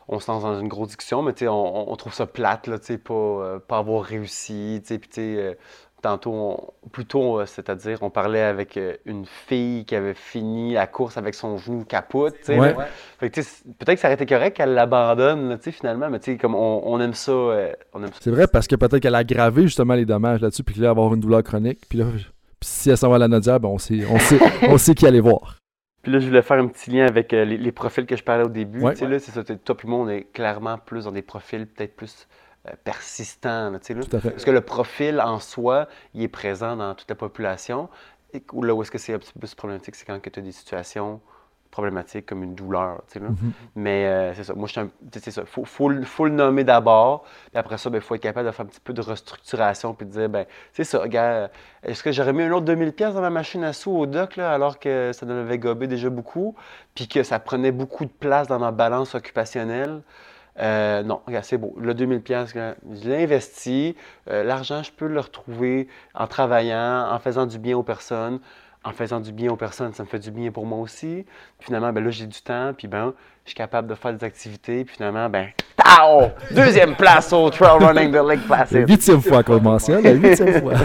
on se lance dans une grosse discussion, mais tu sais, on, on trouve ça plate, là, tu sais, pas, euh, pas avoir réussi, tu sais, puis tu sais, euh, tantôt, plutôt, euh, c'est-à-dire, on parlait avec une fille qui avait fini la course avec son genou capote, tu sais, Ouais. là. Fait que, tu sais, c'est- peut-être que ça aurait été correct qu'elle l'abandonne, tu sais, finalement, mais tu sais, comme on, on aime ça, on aime ça. C'est vrai parce que peut-être qu'elle a aggravé justement les dommages là-dessus, puis que là, elle va avoir une douleur chronique. Puis là, puis si elle s'en va à la Nodière, ben on sait, on sait, on sait qui aller voir. Puis là, je voulais faire un petit lien avec euh, les, les profils que je parlais au début. Ouais. Tu sais, là, c'est ça. Toi puis moi, on est clairement plus dans des profils peut-être plus euh, persistants. là, tu sais, là. Tout à fait. Parce que le profil en soi, il est présent dans toute la population. Et là où est-ce que c'est un petit peu plus problématique, c'est quand tu as des situations problématiques comme une douleur. Mhm. Mais euh, c'est ça. Moi, je suis ça. Faut, faut, le- faut le nommer d'abord. Puis après ça, il faut être capable de faire un petit peu de restructuration. Puis de dire, ben, c'est ça, gars, est-ce que j'aurais mis un autre 2000$ pièces dans ma machine à sous au doc, là, alors que ça devait gober déjà beaucoup, puis que ça prenait beaucoup de place dans ma balance occupationnelle? Euh, non, regarde, c'est beau. Le 2000$, pièces, je l'ai investi. Euh, L'argent, je peux le retrouver en travaillant, en faisant du bien aux personnes. En faisant du bien aux personnes, ça me fait du bien pour moi aussi. Puis finalement, ben là, j'ai du temps, puis ben, je suis capable de faire des activités, puis finalement, ben, tao! Deuxième place au Trail Running de Lake La Placid. huitième fois qu'on le mentionne, la huitième fois.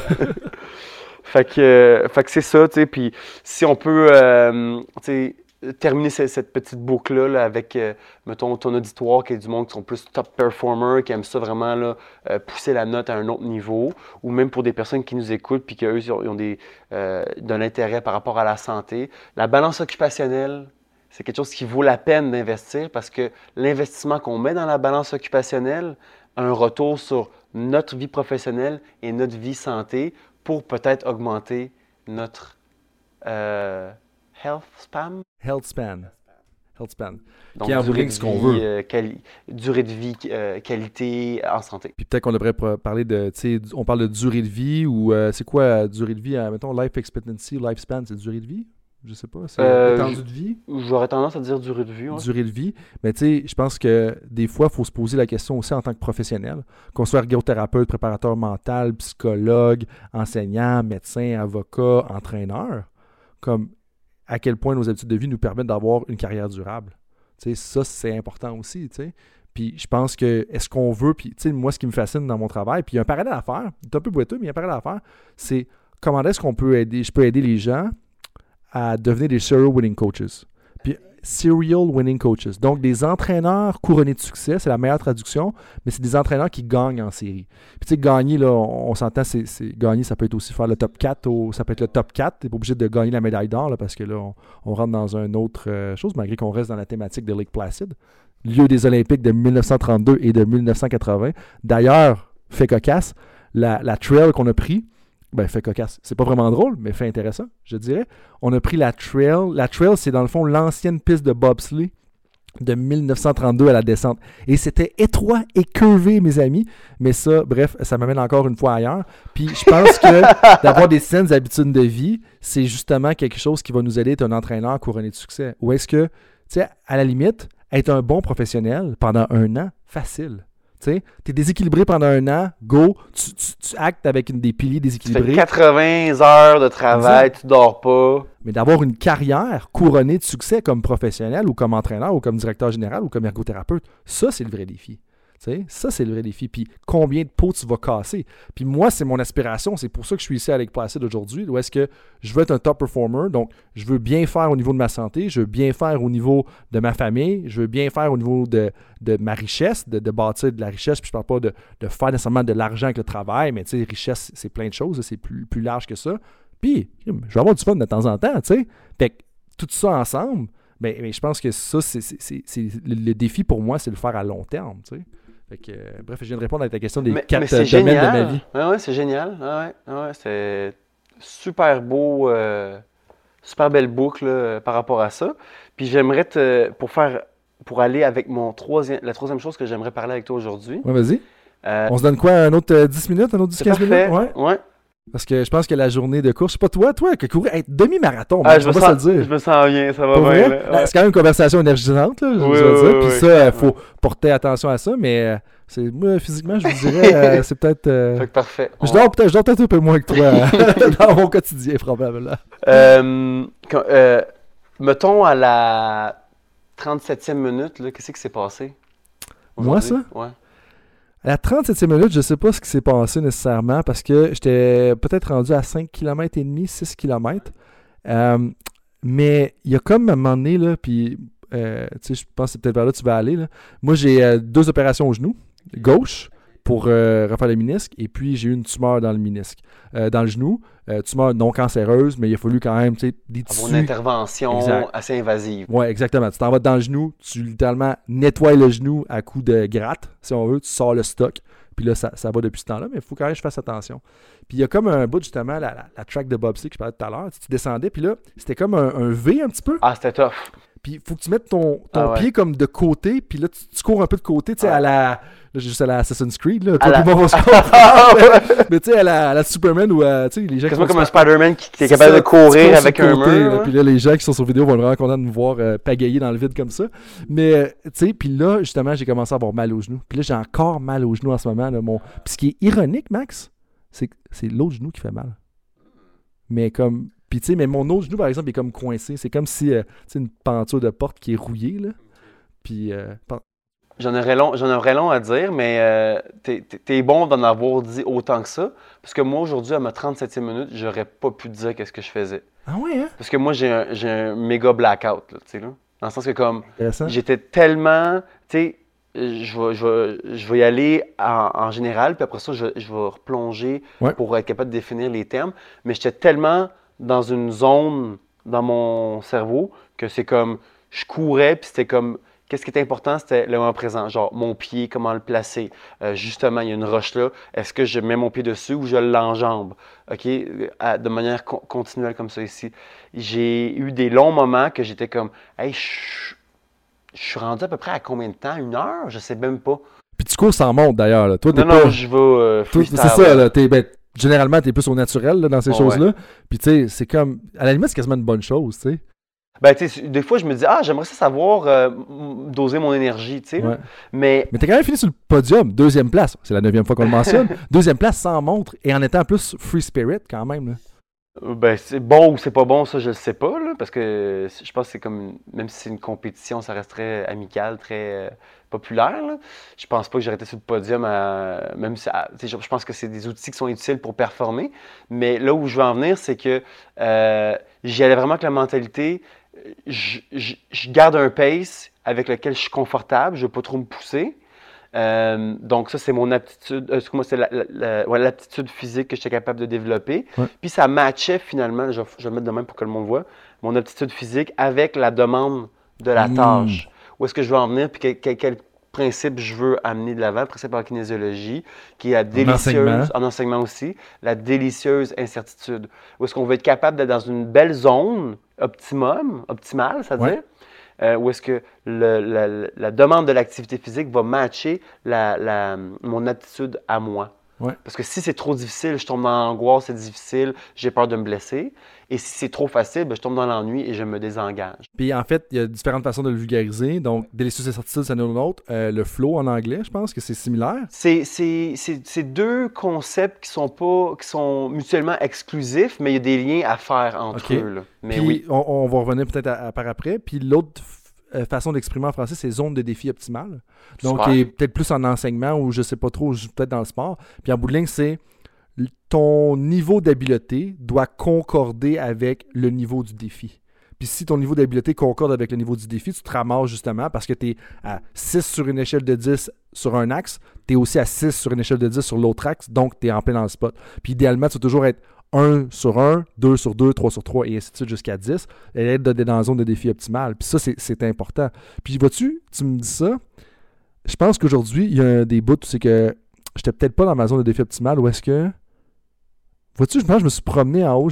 Fait que, euh, fait que c'est ça, tu sais. Puis si on peut, euh, tu sais, terminer ce- cette, petite boucle-là là, avec, euh, mettons, ton auditoire qui est du monde qui sont plus top performers, qui aiment ça vraiment, euh, pousser la note à un autre niveau, ou même pour des personnes qui nous écoutent puis ils ont, ils ont des, euh, de l'intérêt par rapport à la santé. La balance occupationnelle, c'est quelque chose qui vaut la peine d'investir parce que l'investissement qu'on met dans la balance occupationnelle a un retour sur notre vie professionnelle et notre vie santé pour peut-être augmenter notre euh, health span. Health span. Health span. Donc, Qui en durée ce qu'on veut. euh, quali- durée de vie, euh, qualité en santé. Puis peut-être qu'on devrait parler de, tu sais, on parle de durée de vie ou euh, c'est quoi durée de vie, mettons life expectancy, lifespan, c'est durée de vie? Je sais pas, c'est étendue de vie? J'aurais tendance à dire durée de vie. ouais. durée de vie. Mais tu sais, je pense que des fois, il faut se poser la question aussi en tant que professionnel, qu'on soit ergothérapeute, préparateur mental, psychologue, enseignant, médecin, avocat, entraîneur, comme à quel point nos habitudes de vie nous permettent d'avoir une carrière durable. Ça, c'est important aussi. Puis je pense que, est-ce qu'on veut, puis moi, ce qui me fascine dans mon travail, puis il y a un parallèle à faire, c'est un peu boiteux, mais il y a un parallèle à faire, c'est comment est-ce qu'on peut aider, je peux aider les gens à devenir des serial winning coaches? Puis serial winning coaches. Donc des entraîneurs couronnés de succès, c'est la meilleure traduction, mais c'est des entraîneurs qui gagnent en série. Puis tu sais, gagner, là, on, s'entend, c'est, gagner, ça peut être aussi faire le top 4, au- ça peut être le top 4. T'es pas obligé de gagner la médaille d'or, parce que là, on, on rentre dans une autre euh, chose, malgré qu'on reste dans la thématique de Lake Placid, lieu des Olympiques de 1932 et de 1980. D'ailleurs, fait cocasse, la, la trail qu'on a pris, ben fait cocasse, c'est pas vraiment drôle, mais fait intéressant, je dirais. On a pris la trail. La trail, c'est dans le fond l'ancienne piste de bobsleigh de 1932 à la descente. Et c'était étroit et curvé, mes amis. Mais ça, bref, ça m'amène encore une fois ailleurs. Puis je pense que d'avoir des saines habitudes de vie, c'est justement quelque chose qui va nous aider à être un entraîneur couronné de succès. Ou est-ce que, tu sais, à la limite, être un bon professionnel pendant un an, facile. Tu t'es déséquilibré pendant un an, go, tu, tu- tu actes avec une des piliers Tu fais déséquilibrés. 80 heures de travail, tu dors pas. Mais d'avoir une carrière couronnée de succès comme professionnel ou comme entraîneur ou comme directeur général ou comme ergothérapeute, ça, c'est le vrai défi. Ça, c'est le vrai défi. Puis combien de pots tu vas casser. Puis moi, c'est mon aspiration. C'est pour ça que je suis ici à Placid aujourd'hui. Où est-ce que je veux être un top performer. Donc, je veux bien faire au niveau de ma santé. Je veux bien faire au niveau de ma famille. Je veux bien faire au niveau de, de ma richesse, de, de bâtir de la richesse. Puis je parle pas de, de faire nécessairement de l'argent avec le travail. Mais tu sais, richesse, c'est plein de choses. C'est plus, plus large que ça. Puis, je vais avoir du fun de temps en temps, tu sais. Fait que tout ça ensemble, ben, ben, je pense que ça, c'est, le, défi pour moi, c'est le faire à long terme, tu sais. Fait que, euh, bref, je viens de répondre à ta question des Mais, quatre mais euh, domaines génial. de ma vie. Ouais, ouais, c'est génial. Ouais, ouais, ouais, c'est super beau, euh, super belle boucle là, par rapport à ça. Puis j'aimerais te, pour faire, pour aller avec mon troisième, la troisième chose que j'aimerais parler avec toi aujourd'hui. Ouais, vas-y. euh, On se donne quoi, un autre euh, 10 minutes, un autre c'est 10-15 parfait. minutes? Ouais. Ouais. Parce que je pense que la journée de course, je sais pas toi, toi, que courir, être demi-marathon, Ah, je, on me va sens, se le je dire. me sens bien, ça va Pour bien. Ouais. C'est quand même une conversation énergisante, là, je Oui, veux dire oui, ça. oui, Puis oui. ça, il faut porter attention à ça, mais euh, c'est, moi, physiquement, je vous dirais, euh, c'est peut-être... euh, Fait que parfait. Je dors peut-être, je un peu moins que toi euh, dans mon quotidien, probablement. Euh, quand- euh, mettons à la 37e minute, qu'est-ce qui s'est passé? Moi, aujourd'hui? Ouais. À la 37e minute, je sais pas ce qui s'est passé nécessairement parce que j'étais peut-être rendu à 5 km et demi, 6 km. Euh, mais il y a comme à un moment donné, là, puis euh, je pense que c'est peut-être vers là que tu vas aller. là. Moi, j'ai euh, deux opérations au genou, gauche, pour euh, refaire le ménisque, et puis j'ai eu une tumeur dans le ménisque, euh, dans le genou. Euh, tumeur non cancéreuse, mais il a fallu quand même, tu sais, des Avoir une tissus. intervention Exact. assez invasive. Ouais, exactement. Tu t'en vas dans le genou, tu littéralement nettoies le genou à coup de gratte, si on veut, tu sors le stock. Puis là, ça, ça va depuis ce temps-là, mais il faut quand même que je fasse attention. Puis il y a comme un bout, justement, la, la, la track de bobsleigh que je parlais tout à l'heure. Tu, descendais, puis là, c'était comme un, un V un petit peu. Ah, c'était tough. Puis il faut que tu mettes ton, ton Ah ouais. pied comme de côté, puis là, tu, tu cours un peu de côté, tu sais, Ouais. à la. Juste à la Assassin's Creed, là. Toi, la- on se ouais. Mais tu sais, à la, à la Superman ou à. Tu sais, les gens qui font comme un Spider-Man qui, qui est capable ça, de courir avec un côté, mur. là, hein. Puis là, les gens qui sont sur vidéo vont être vraiment contents de me voir euh, pagayer dans le vide comme ça. Mais, euh, tu sais, puis là, justement, j'ai commencé à avoir mal au genou. Puis là, j'ai encore mal au genou en ce moment. Là, mon... Puis ce qui est ironique, Max, c'est que c'est l'autre genou qui fait mal. Mais comme. Puis tu sais, mais mon autre genou, par exemple, est comme coincé. C'est comme si, euh, tu sais, une penture de porte qui est rouillée, là. Puis. euh, J'en aurais, long, j'en aurais long à dire, mais euh, t'es, bon d'en avoir dit autant que ça. Parce que moi, aujourd'hui, à ma 37e minute, j'aurais pas pu te dire qu'est-ce que je faisais. Ah ouais, hein? Parce que moi, j'ai un, j'ai un méga blackout, tu sais, là. Dans le sens que, comme, j'étais tellement, tu sais, je vais, je, vais, je vais y aller en, en général, puis après ça, je, je vais replonger Ouais. pour être capable de définir les termes. Mais j'étais tellement dans une zone dans mon cerveau que c'est comme, je courais, puis c'était comme, qu'est-ce qui était important, c'était le moment présent. Genre, mon pied, comment le placer. Euh, justement, il y a une roche là. Est-ce que je mets mon pied dessus ou je l'enjambe? OK? Euh, à- de manière con- continuelle comme ça ici. J'ai eu des longs moments que j'étais comme, hey, je suis rendu à peu près à combien de temps? Une heure? Je sais même pas. Puis tu cours sans montre d'ailleurs. Toi, Non, pas. non, je vais euh, C'est ça, là. T'es, ben, généralement, t'es plus au naturel là, dans ces choses-là. Puis, tu sais, c'est comme. À la limite, c'est quasiment une bonne chose, tu sais. Ben, des fois, je me dis, ah, j'aimerais ça savoir euh, doser mon énergie, tu sais. Ouais. Mais Mais t'as quand même fini sur le podium, deuxième place. C'est la neuvième fois qu'on le mentionne. deuxième place sans montre et en étant plus free spirit quand même. là. Euh, Ben, c'est bon ou c'est pas bon, ça, je le sais pas, là, parce que je pense que c'est comme, une- même si c'est une compétition, ça reste très amical, très euh, populaire, là. Je pense pas que j'aurais été sur le podium, à- même si, à- je, pense que c'est des outils qui sont utiles pour performer, mais là où je veux en venir, c'est que euh, j'y allais vraiment avec la mentalité, je, je- je garde un pace avec lequel je suis confortable, je veux pas trop me pousser. Euh, donc ça, c'est mon aptitude, euh, excuse-moi, c'est la- la- la- ouais, l'aptitude physique que j'étais capable de développer. Ouais. Puis ça matchait finalement, je, vais- je vais le mettre de même pour que le monde voit, mon aptitude physique avec la demande de la Mm. tâche. Où est-ce que je veux en venir, puis que- que- quel principe je veux amener de l'avant, le principe en kinésiologie, qui est la délicieuse, enseignement. en enseignement aussi, la délicieuse incertitude. Où est-ce qu'on veut être capable d'être dans une belle zone optimum, optimale, c'est-à-dire, Ouais. euh, où est-ce que le- la, la- la demande de l'activité physique va matcher la, la- mon aptitude à moi. Ouais. Parce que si c'est trop difficile, je tombe dans l'angoisse, c'est difficile, j'ai peur de me blesser. Et si c'est trop facile, ben, je tombe dans l'ennui et je me désengage. Puis en fait, il y a différentes façons de le vulgariser. Donc, délicieuse incertitude, c'est un autre. Euh, le flow en anglais, je pense que c'est similaire. C'est, deux concepts qui sont pas qui sont mutuellement exclusifs, mais il y a des liens à faire entre eux. là. Mais Puis oui. on, on va revenir peut-être à- à par après. Puis l'autre euh, façon d'exprimer en français, c'est zone de défi optimale. Donc, peut-être plus en enseignement ou je sais pas trop, peut-être dans le sport. Puis en bout de ligne, c'est ton niveau d'habileté doit concorder avec le niveau du défi. Puis si ton niveau d'habileté concorde avec le niveau du défi, tu te ramasses justement parce que tu es à 6 sur une échelle de 10 sur un axe, tu es aussi à 6 sur une échelle de 10 sur l'autre axe, donc tu es en plein dans le spot. Puis idéalement, tu vas toujours être 1 sur 1, 2 sur 2, 3 sur 3 et ainsi de suite jusqu'à 10. Et être dans la zone de défi optimale. Puis ça, c'est- important. Puis vois-tu, tu me dis ça, je pense qu'aujourd'hui, il y a un des bouts, c'est que j'étais peut-être pas dans ma zone de défi optimale ou est-ce que. Vois-tu, je pense que je me suis promené en haut.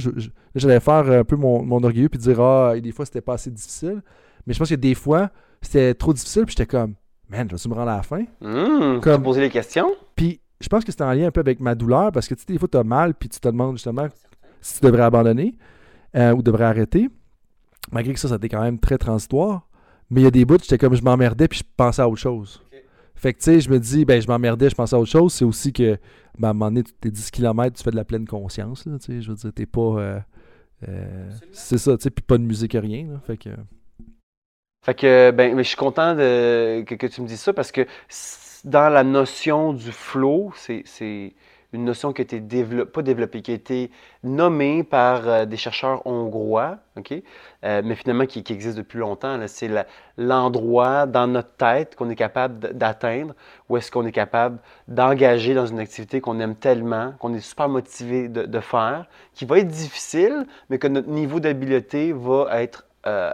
J'allais faire un peu mon, mon orgueilleux puis dire Ah, des fois, c'était pas assez difficile. Mais je pense que des fois, c'était trop difficile. Puis j'étais comme Man, je vais-tu me rendre à la fin? Hum, Comme- poser les questions? Puis je pense que c'est en lien un peu avec ma douleur parce que tu sais, des fois, tu as mal puis tu te demandes justement si tu devrais abandonner euh, ou devrais arrêter. Malgré que ça, ça a été quand même très transitoire. Mais il y a des bouts, j'étais comme je m'emmerdais puis je pensais à autre chose. Fait que tu sais, je me dis, ben je m'emmerdais, je pensais à autre chose. C'est aussi que, ben, à un moment donné, tes 10 km, tu fais de la pleine conscience. Là, tu sais, je veux dire, t'es pas. euh, euh, c'est ça, tu sais, puis pas de musique, rien. Là, fait que. Fait que, ben, mais je suis content de, que, que tu me dises ça parce que dans la notion du flow, c'est une notion qui a été développée, pas développée, qui a été nommée par euh, des chercheurs hongrois, OK? Euh, mais finalement qui, existe depuis longtemps. C'est l'endroit dans notre tête qu'on est capable d'atteindre, où est-ce qu'on est capable d'engager dans une activité qu'on aime tellement, qu'on est super motivé de, faire, qui va être difficile, mais que notre niveau d'habileté va être euh,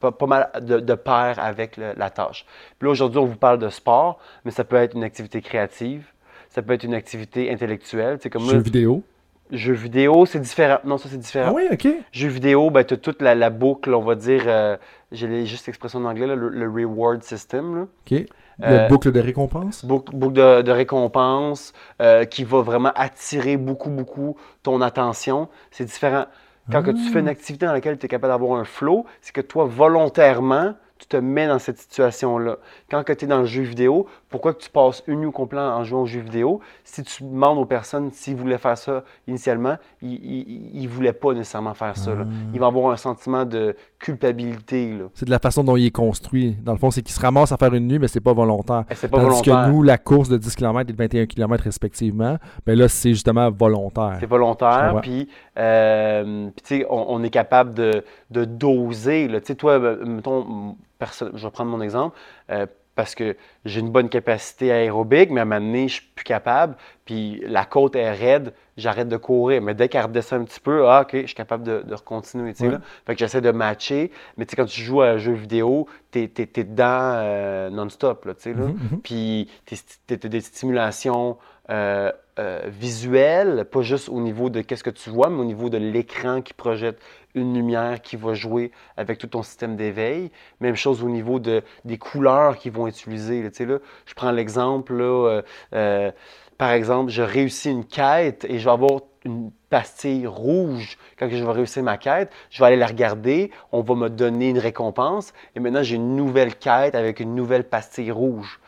pas, mal de, pair avec la tâche. Puis là, aujourd'hui, on vous parle de sport, mais ça peut être une activité créative, ça peut être une activité intellectuelle. C'est comme Jeux là, vidéo. jeux vidéo, c'est différent. Non, ça, c'est différent. Ah oui, ok. Jeux vidéo, ben, tu as toute la, la boucle, on va dire, euh, j'ai juste l'expression en anglais, là, le, le reward system. Là. Ok. Le Euh, boucle de récompense. Boucle, boucle de, de récompense euh, qui va vraiment attirer beaucoup, beaucoup ton attention. C'est différent. Quand que tu fais une activité dans laquelle tu es capable d'avoir un flow, c'est que toi, volontairement, tu te mets dans cette situation-là? Quand tu es dans le jeu vidéo, pourquoi que tu passes une nuit complète en jouant au jeu vidéo? Si tu demandes aux personnes s'ils voulaient faire ça initialement, ils ne voulaient pas nécessairement faire ça. là. Ils vont avoir un sentiment de culpabilité. C'est de la façon dont il est construit. Dans le fond, c'est qu'il se ramasse à faire une nuit, mais c'est pas volontaire. Et C'est pas Tandis volontaire. que nous, la course de 10 km et de 21 km respectivement, ben là, c'est justement volontaire. C'est volontaire, puis euh, puis, tu sais, on, on est capable de, de doser. là. Sais, toi, euh, mettons, je vais prendre mon exemple, euh, parce que j'ai une bonne capacité aérobique, mais à un moment donné, je suis plus capable, puis la côte est raide, j'arrête de courir. Mais dès qu'elle redescend un petit peu, ah, OK, je suis capable de, de tu là. Fait que j'essaie de matcher, mais tu quand tu joues à un jeu vidéo, t'es es, dedans euh, non-stop, là, tu. Mhm, mhm. Puis tu as des stimulations euh, euh, visuelles, pas juste au niveau de qu'est-ce que tu vois, mais au niveau de l'écran qui projette une lumière qui va jouer avec tout ton système d'éveil. Même chose au niveau de, des couleurs qu'ils vont utiliser. là. Là, je prends l'exemple, euh, euh, par exemple, je réussis une quête et je vais avoir une pastille rouge quand je vais réussir ma quête. Je vais aller la regarder, on va me donner une récompense et maintenant j'ai une nouvelle quête avec une nouvelle pastille rouge.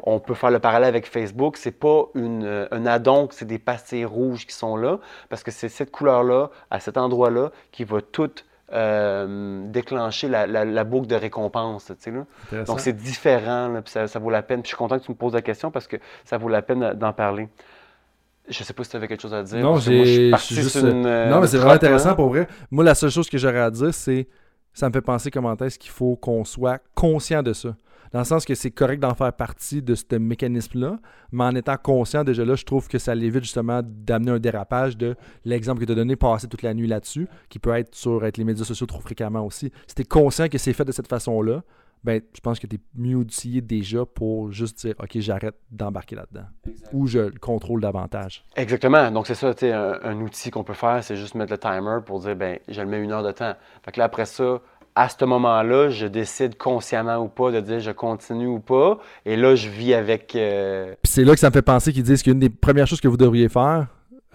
On peut faire le parallèle avec Facebook, c'est pas une, euh, un addon, c'est des pastilles rouges qui sont là, parce que c'est cette couleur-là, à cet endroit-là, qui va tout euh, déclencher la, boucle de récompense. Là. Donc, c'est différent, là, ça, ça, vaut la peine. Puis, je suis content que tu me poses la question parce que ça vaut la peine d'en parler. Je sais pas si tu avais quelque chose à dire. Non, j'ai juste. Euh, non, mais c'est vraiment intéressant pour vrai. Moi, la seule chose que j'aurais à dire, c'est ça me fait penser comment est-ce qu'il faut qu'on soit conscient de ça. Dans le sens que c'est correct d'en faire partie de ce mécanisme-là, mais en étant conscient, déjà là, je trouve que ça l'évite justement d'amener un dérapage de l'exemple que tu as donné, passer toute la nuit là-dessus, qui peut être sur les médias sociaux trop fréquemment aussi. Si tu es conscient que c'est fait de cette façon-là, ben, je pense que tu es mieux outillé déjà pour juste dire OK, j'arrête d'embarquer là-dedans. Ou je le contrôle davantage. Exactement. Donc, c'est ça, un, un outil qu'on peut faire, c'est juste mettre le timer pour dire ben, je le mets une heure de temps. Fait que là, après ça, à ce moment-là, je décide consciemment ou pas de dire je continue ou pas. Et là, je vis avec. Euh, Puis c'est là que ça me fait penser qu'ils disent qu'une des premières choses que vous devriez faire,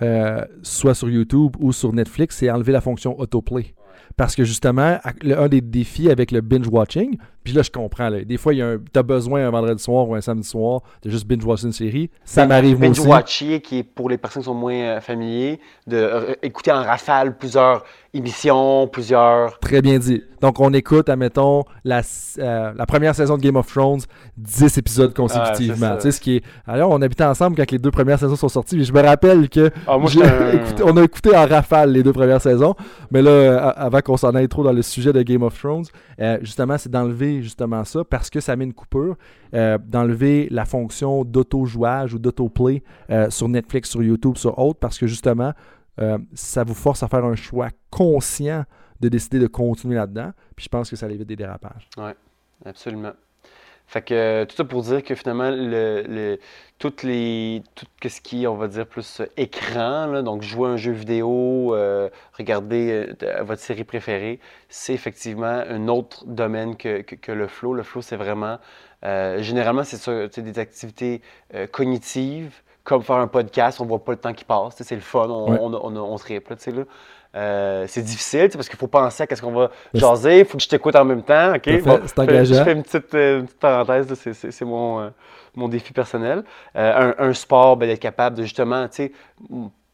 euh, soit sur YouTube ou sur Netflix, c'est enlever la fonction autoplay. Parce que justement, un des défis avec le binge watching, puis là je comprends, des fois tu as besoin un vendredi soir ou un samedi soir de juste binge watcher une série. Ça m'arrive moi aussi. Binge watcher qui est pour les personnes qui sont moins euh, familiers, de écouter en rafale plusieurs émissions, plusieurs. Très bien dit. Donc, on écoute, admettons, la, euh, la première saison de Game of Thrones, 10 épisodes consécutivement. tu sais, ce qui est. Alors, on habitait ensemble quand les deux premières saisons sont sorties, mais je me rappelle que. Ah, on a écouté en rafale les deux premières saisons. Mais là, avant qu'on s'en aille trop dans le sujet de Game of Thrones, euh, justement, c'est d'enlever justement ça parce que ça met une coupure. Euh, d'enlever la fonction d'auto-jouage ou d'auto-play sur Netflix, sur YouTube, sur autres, parce que justement, euh, ça vous force à faire un choix conscient de décider de continuer là-dedans. Puis je pense que ça évite des dérapages. Oui, absolument. Fait que tout ça pour dire que finalement, le, toutes les, tout ce qui est, on va dire, plus écran, donc jouer un jeu vidéo, euh, regarder euh, votre série préférée, c'est effectivement un autre domaine que, que, le flow. Le flow, c'est vraiment, généralement, c'est des activités cognitives, comme faire un podcast, on voit pas le temps qui passe. C'est le fun, on, on, on, on se là. Euh, c'est difficile parce qu'il faut penser à ce qu'on va jaser, il faut que je t'écoute en même temps. ok? C'est engageant. Je fais une petite, euh, parenthèse, c'est mon, euh, mon défi personnel. Un, un, sport, ben, d'être capable de justement,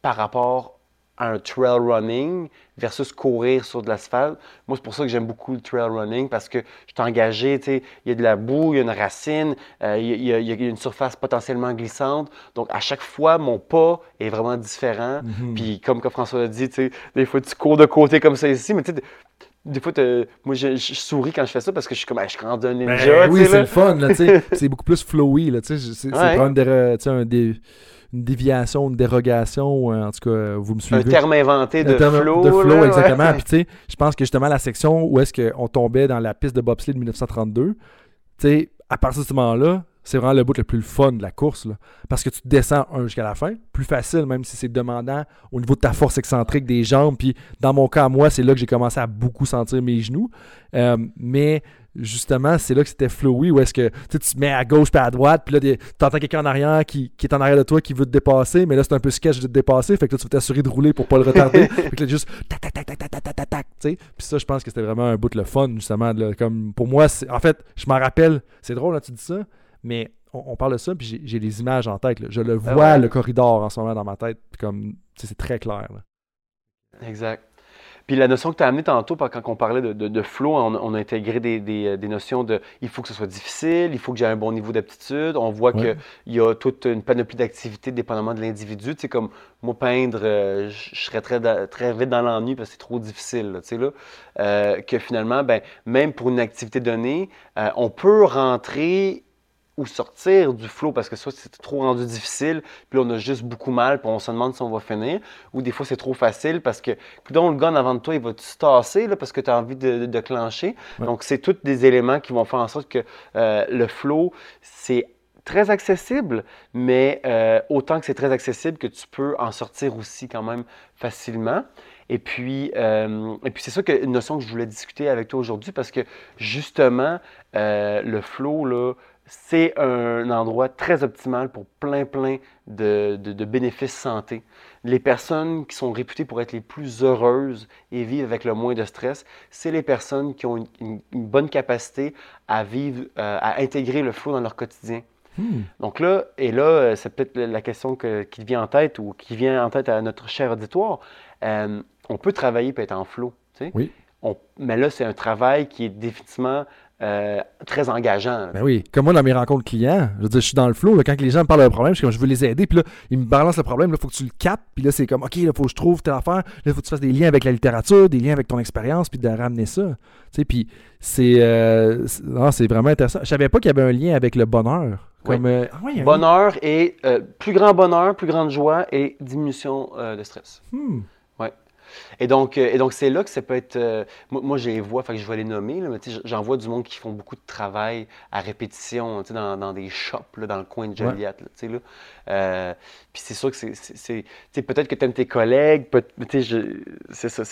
par rapport un trail running versus courir sur de l'asphalte. Moi, c'est pour ça que j'aime beaucoup le trail running parce que je suis engagé, il y a de la boue, il y a une racine, euh, il, y a, une surface potentiellement glissante. Donc, à chaque fois, mon pas est vraiment différent. Mhm. Puis, comme que François l'a dit, des fois, tu cours de côté comme ça ici, mais tu sais, des fois, moi, je, souris quand je fais ça parce que je suis comme, je rendu un ninja. Ben oui, c'est le fun, c'est beaucoup plus flowy, c'est vraiment un des une déviation, une dérogation, en tout cas, vous me suivez. Un terme inventé de flow. De flow, exactement. Puis tu sais, je pense que justement la section où est-ce qu'on tombait dans la piste de bobsleigh de 1932, tu sais, à partir de ce moment-là, c'est vraiment le bout le plus fun de la course. Là. Parce que tu descends jusqu'à la fin, plus facile, même si c'est demandant au niveau de ta force excentrique des jambes. Puis dans mon cas, moi, c'est là que j'ai commencé à beaucoup sentir mes genoux. Euh, mais justement, c'est là que c'était flowy, où est-ce que tu te mets à gauche puis à droite, puis là, tu entends quelqu'un en arrière qui, est en arrière de toi qui veut te dépasser, mais là, c'est un peu sketch de te dépasser, fait que là, tu veux t'assurer de rouler pour pas le retarder. fait que là, juste tac, tac, tac, tac, tac, tac, tac, tac, tu sais. Puis ça, je pense que c'était vraiment un bout de le fun, justement. comme pour moi, en fait, je m'en rappelle, c'est drôle, là, tu dis ça, mais on, parle de ça, puis j'ai les images en tête. Je le ah vois, le corridor en ce moment dans ma tête, puis comme, c'est très clair. Exact. Puis la notion que tu as amenée tantôt, quand on parlait de, de, flow, on, a intégré des, des, notions de il faut que ce soit difficile, il faut que j'ai un bon niveau d'aptitude. On voit qu'il y a toute une panoplie d'activités dépendamment de l'individu. Tu sais, comme moi, peindre, euh, je serais très, très vite dans l'ennui parce que c'est trop difficile. tu sais, là. Euh, que finalement, ben, même pour une activité donnée, euh, on peut rentrer ou sortir du flow parce que soit c'est trop rendu difficile, puis on a juste beaucoup mal, puis on se demande si on va finir, ou des fois c'est trop facile parce que, donc le gun avant de toi, il va se tasser là, parce que tu as envie de, de, clencher. Donc c'est tous des éléments qui vont faire en sorte que euh, le flow, c'est très accessible, mais euh, autant que c'est très accessible que tu peux en sortir aussi quand même facilement. Et puis, euh, et puis c'est ça que une notion que je voulais discuter avec toi aujourd'hui parce que justement, le flow, là, c'est un endroit très optimal pour plein, plein de, de- de bénéfices santé. Les personnes qui sont réputées pour être les plus heureuses et vivent avec le moins de stress, c'est les personnes qui ont une, une- une bonne capacité à vivre, euh, à intégrer le flow dans leur quotidien. Hmm. Donc là, et là, euh, c'est peut-être la- question que- qui vient en tête ou qui vient en tête à notre cher auditoire. Euh, on peut travailler et être en flow. tu sais. Oui. On- mais là, c'est un travail qui est définitivement euh, très engageant. Ben oui, comme moi dans mes rencontres clients, je veux dire, je suis dans le flow, là, quand les gens me parlent d'un problème, je suis comme, je veux les aider, puis là, ils me balancent le problème, il faut que tu le captes, puis là, c'est comme, OK, il faut que je trouve telle affaire, là, il faut que tu fasses des liens avec la littérature, des liens avec ton expérience, puis de ramener ça. Tu sais, puis c'est euh, c'est- vraiment intéressant. Je savais pas qu'il y avait un lien avec le bonheur. Oui. Euh, ah a un Bonheur et plus grand bonheur, plus grande joie et diminution de stress. Hmm. Et donc, euh, et donc c'est là que ça peut être. euh, moi, moi, je les vois, fait que je vais les nommer, là, mais j'en vois du monde qui font beaucoup de travail à répétition, dans, dans des shops, là, dans le coin de Joliette. là. Euh, Puis c'est sûr que c'est. Peut-être que tu aimes tes collègues, c'est ça.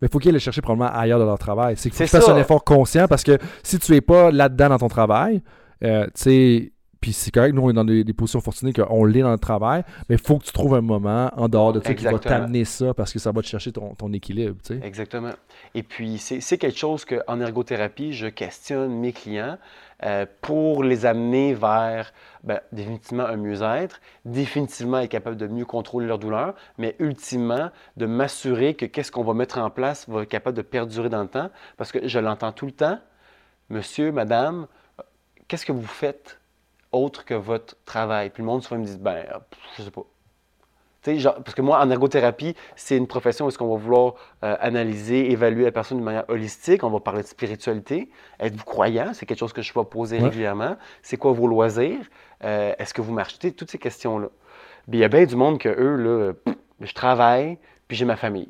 Mais il faut qu'ils aillent le chercher probablement ailleurs de leur travail. C'est qu'il faut que tu fasses un effort conscient parce que si tu es pas là-dedans dans ton travail, euh, tu sais, puis c'est correct, nous on est dans des, des positions fortunées qu'on l'est dans le travail, mais il faut que tu trouves un moment en dehors de ça qui va t'amener ça parce que ça va te chercher ton, ton équilibre, tu sais. Exactement. Et puis, c'est c'est quelque chose qu'en ergothérapie, je questionne mes clients euh, pour les amener vers ben, définitivement un mieux-être, définitivement être capable de mieux contrôler leur douleur, mais ultimement de m'assurer que qu'est-ce qu'on va mettre en place va être capable de perdurer dans le temps. Parce que je l'entends tout le temps, monsieur, madame, euh, qu'est-ce que vous faites autre que votre travail? Puis le monde souvent me dit, ben, euh, je sais pas. Tu sais, genre, parce que moi, en ergothérapie, c'est une profession où est-ce qu'on va vouloir euh, analyser, évaluer la personne de manière holistique. On va parler de spiritualité. Êtes-vous croyant? C'est quelque chose que je vais poser Ouais. régulièrement. C'est quoi vos loisirs? Euh, Est-ce que vous marchez? Toutes ces questions-là. Puis il y a bien du monde que eux, là, pff, je travaille, puis j'ai ma famille.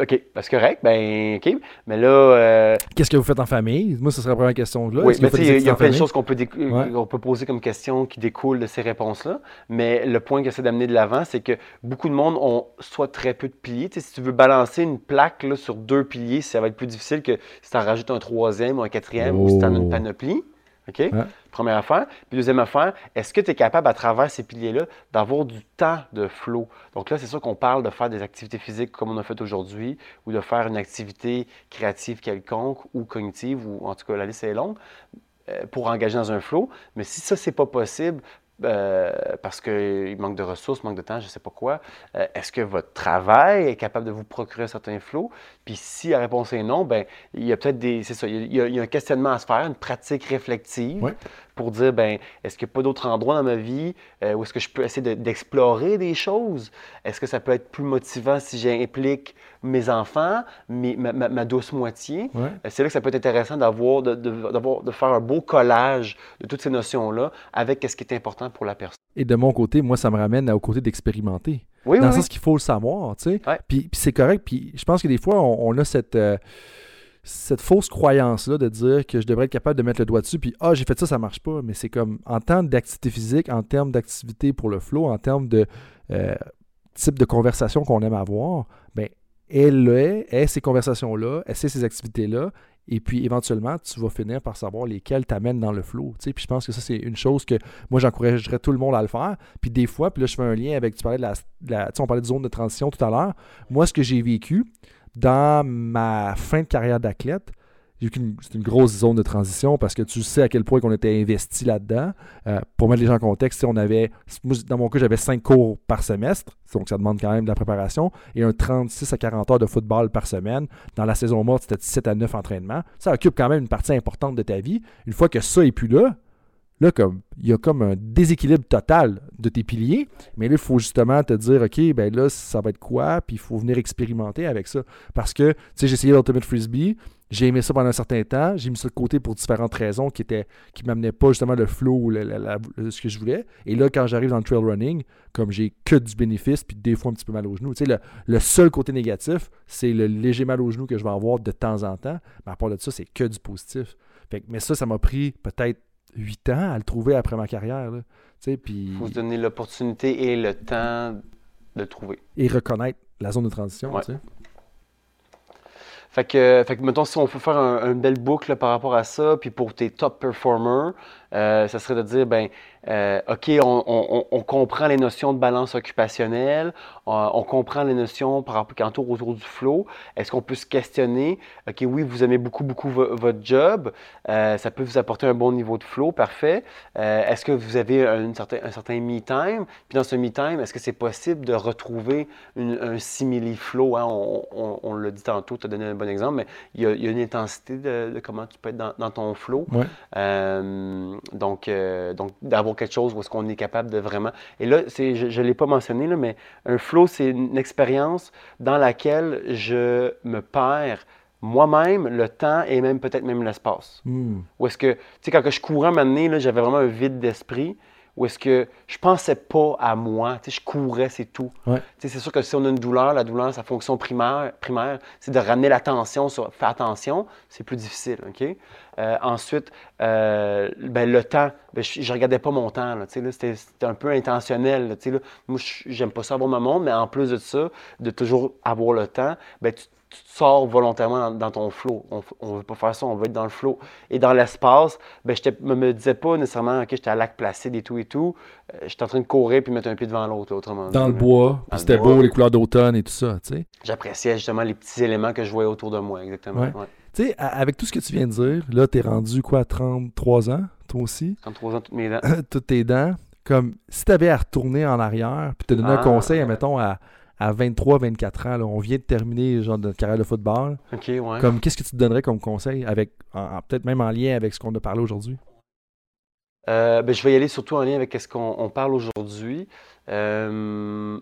OK, ben, c'est correct, ben OK. Mais là, euh, Qu'est-ce que vous faites en famille? Moi, ce serait la première question là. oui, que mais des il y a plein de choses qu'on peut, Ouais. peut poser comme questions qui découlent de ces réponses-là. Mais le point que j'essaie d'amener de l'avant, c'est que beaucoup de monde ont soit très peu de piliers. Si tu veux balancer une plaque là, sur deux piliers, ça va être plus difficile que si tu en rajoutes un troisième ou un quatrième ou si tu en as Oh. une panoplie. OK? Ouais. Première affaire. Puis deuxième affaire, est-ce que tu es capable, à travers ces piliers-là, d'avoir du temps de flow? Donc là, c'est sûr qu'on parle de faire des activités physiques comme on a fait aujourd'hui, ou de faire une activité créative quelconque ou cognitive, ou en tout cas, la liste est longue, euh, pour engager dans un flow. Mais si ça, c'est pas possible, euh, parce qu'il manque de ressources, manque de temps, je ne sais pas quoi, euh, est-ce que votre travail est capable de vous procurer un certain flow? Puis si la réponse est non, ben il y a peut-être des. C'est ça, il y, a, il y a un questionnement à se faire, une pratique réflexive Ouais. Pour dire ben est-ce qu'il n'y a pas d'autres endroits dans ma vie euh, où est-ce que je peux essayer de- d'explorer des choses? Est-ce que ça peut être plus motivant si j'implique mes enfants, mes- ma, ma- ma douce moitié? Ouais. Euh, C'est là que ça peut être intéressant d'avoir, de, de- d'avoir- de faire un beau collage de toutes ces notions-là avec ce qui est important pour la personne. Et de mon côté, moi, ça me ramène au côté d'expérimenter. Oui, dans oui, le oui. sens qu'il faut le savoir, tu sais. Ouais. Puis, puis c'est correct. Puis je pense que des fois, on, on a cette, euh, cette fausse croyance-là de dire que je devrais être capable de mettre le doigt dessus, puis ah, j'ai fait ça, ça marche pas. Mais c'est comme en termes d'activité physique, en termes d'activité pour le flow, en termes de euh, type de conversation qu'on aime avoir, ben elle est, est ces conversations-là, elle sait ces activités-là, et puis éventuellement, tu vas finir par savoir lesquelles t'amènent dans le flow. Puis je pense que ça, c'est une chose que moi, j'encouragerais tout le monde à le faire. Puis des fois, puis là, je fais un lien avec, tu parlais la, on parlait de zone de transition tout à l'heure. Moi, ce que j'ai vécu dans ma fin de carrière d'athlète, c'est une grosse zone de transition parce que tu sais à quel point qu'on était investi là-dedans. Euh, pour mettre les gens en contexte, on avait, dans mon cas, j'avais 5 cours par semestre, donc ça demande quand même de la préparation, et un 36 à 40 heures de football par semaine. Dans la saison morte, c'était 7 à 9 entraînements. Ça occupe quand même une partie importante de ta vie. Une fois que ça est plus là, là, comme il y a comme un déséquilibre total de tes piliers, mais là, il faut justement te dire, OK, ben là, ça va être quoi, puis il faut venir expérimenter avec ça. Parce que, tu sais, j'ai essayé l'Ultimate Frisbee, j'ai aimé ça pendant un certain temps, j'ai mis ça de côté pour différentes raisons qui étaient qui m'amenaient pas justement le flow ou ce que je voulais. Et là, quand j'arrive dans le trail running, comme j'ai que du bénéfice, puis des fois un petit peu mal au genou, tu sais, le, le seul côté négatif, c'est le léger mal au genou que je vais avoir de temps en temps. Mais à part de ça, c'est que du positif. Fait mais ça, ça m'a pris peut-être 8 ans à le trouver après ma carrière. Il faut se donner l'opportunité et le temps de le trouver. et reconnaître la zone de transition. Ouais. tu sais. Fait que, fait que, mettons, si on peut faire un- une belle boucle par rapport à ça, puis pour tes top performers, euh, ça serait de dire, ben, euh, OK, on, on- comprend les notions de balance occupationnelle, on, on comprend les notions par rapport qui entourent autour du flow. Est-ce qu'on peut se questionner, OK, oui, vous aimez beaucoup, beaucoup vo- votre job, euh, ça peut vous apporter un bon niveau de flow, parfait. Euh, est-ce que vous avez un certain, un certain me-time? Puis dans ce me-time, est-ce que c'est possible de retrouver une- un simili-flow? hein? On, on- on l'a dit tantôt, tu as donné un bon exemple, mais il y a, il y a une intensité de, de comment tu peux être dans, dans ton flow. Ouais. Donc, euh, donc d'avoir quelque chose où est-ce qu'on est capable de vraiment... Et là, c'est, je ne l'ai pas mentionné, là, mais un flow, c'est une expérience dans laquelle je me perds moi-même, le temps et même peut-être même l'espace. Hmm. Ou est-ce que, tu sais, quand que je courais un moment donné, là, j'avais vraiment un vide d'esprit. Ou est-ce que je pensais pas à moi, tu sais, je courais, c'est tout. Ouais. Tu sais, c'est sûr que si on a une douleur, la douleur, sa fonction primaire, primaire c'est de ramener l'attention sur faire attention, c'est plus difficile, OK? Euh, ensuite, euh, ben, le temps, ben, je, je regardais pas mon temps, là, tu sais, là, c'était, c'était un peu intentionnel, là, tu sais, là. Moi, je- j'aime pas ça avoir ma montre, mais en plus de ça, de toujours avoir le temps, ben, tu, tu te sors volontairement dans, dans ton flow. On, on veut pas faire ça, on veut être dans le flow. Et dans l'espace, ben, je me, me disais pas nécessairement, OK, j'étais à lac placide et tout et tout. Euh, j'étais en train de courir puis mettre un pied devant l'autre, autrement Dans le bois, c'était beau, les couleurs d'automne et tout ça, tu sais. J'appréciais justement les petits éléments que je voyais autour de moi, exactement. Ouais. Ouais. Tu sais, avec tout ce que tu viens de dire, là, t'es rendu quoi, à 33 ans, toi aussi? 33 ans, toutes mes dents. Toutes tes dents. Comme, si t'avais à retourner en arrière, puis te donner un Ah. conseil, mettons, à, à 23, 24 ans, là, on vient de terminer, genre, notre carrière de football. Ouais. Comme, qu'est-ce que tu te donnerais comme conseil, avec, peut-être même en lien avec ce qu'on a parlé aujourd'hui? Euh, ben, je vais y aller surtout en lien avec ce qu'on on parle aujourd'hui. Euh,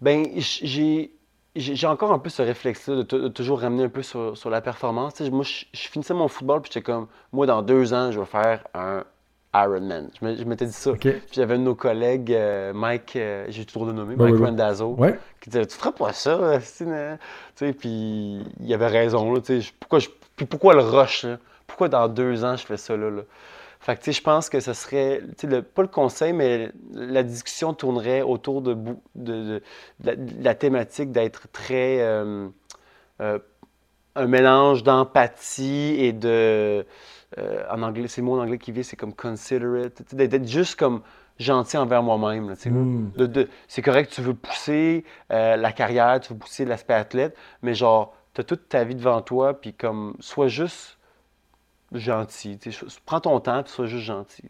ben, j'ai, encore un peu ce réflexe-là de, tou- de toujours ramener un peu sur, sur la performance. Moi, je, je finissais mon football, puis j'étais comme, moi, dans deux ans, je vais faire un Ironman. Je me- je m'étais dit ça. Puis j'avais un de nos collègues, euh, Mike, euh, j'ai toujours de nommer, Ouais, Mike. Randazzo, Ouais. qui disait Tu feras pas ça? Tu sais, puis il avait raison. Là, tu sais, je- pourquoi, je- puis pourquoi le rush là? Pourquoi dans deux ans je fais ça là? là? Fait que tu sais, je pense que ce serait, tu sais, le- pas le conseil, mais la discussion tournerait autour de, de, de- de la, thématique d'être très. euh, un mélange d'empathie et de. Euh, en anglais, c'est le mot en anglais qui vient, c'est comme considerate. D'être juste comme gentil envers moi-même. Mm. De- de- c'est correct, tu veux pousser euh, la carrière, tu veux pousser l'aspect athlète, mais genre, tu as toute ta vie devant toi, puis comme, sois juste gentil. Prends ton temps, puis sois juste gentil.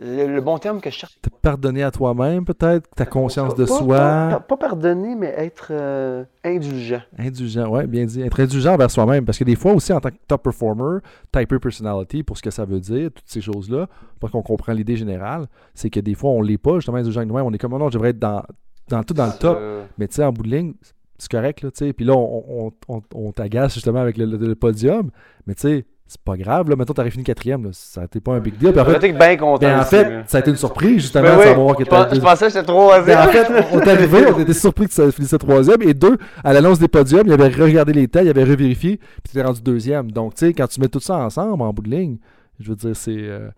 Le, le bon terme que je cherche. Pardonner à toi-même, peut-être, ta conscience de Pas- soi. Pas, pas- pardonner, mais être euh, indulgent. Indulgent, ouais, bien dit. Être indulgent envers soi-même. Parce que des fois aussi, en tant que top performer, typer personality, pour ce que ça veut dire, toutes ces choses-là, pour qu'on comprenne l'idée générale, c'est que des fois, on l'est pas, justement, indulgent nous-mêmes. On est comme, oh non, je devrais être dans, dans tout dans le top. Euh, Mais tu sais, en bout de ligne, c'est correct, là, tu sais. Puis là, on, on, on, on t'agace justement avec le, le- le podium. Mais tu sais, c'est pas grave, là. Mettons, t'aurais fini quatrième, là. Ça n'était pas un big deal. Puis en fait, bien content. ben, en fait, ça a été une surprise, justement, Ben de oui, savoir que pense- je pensais que j'étais troisième. ben, en fait, on est arrivé, on était surpris que ça finissait troisième. Et deux, à l'annonce des podiums, il avait regardé les temps, il avait revérifié, puis tu rendu deuxième. Donc, tu sais, quand tu mets tout ça ensemble, en bout de ligne, je veux dire, c'est. euh,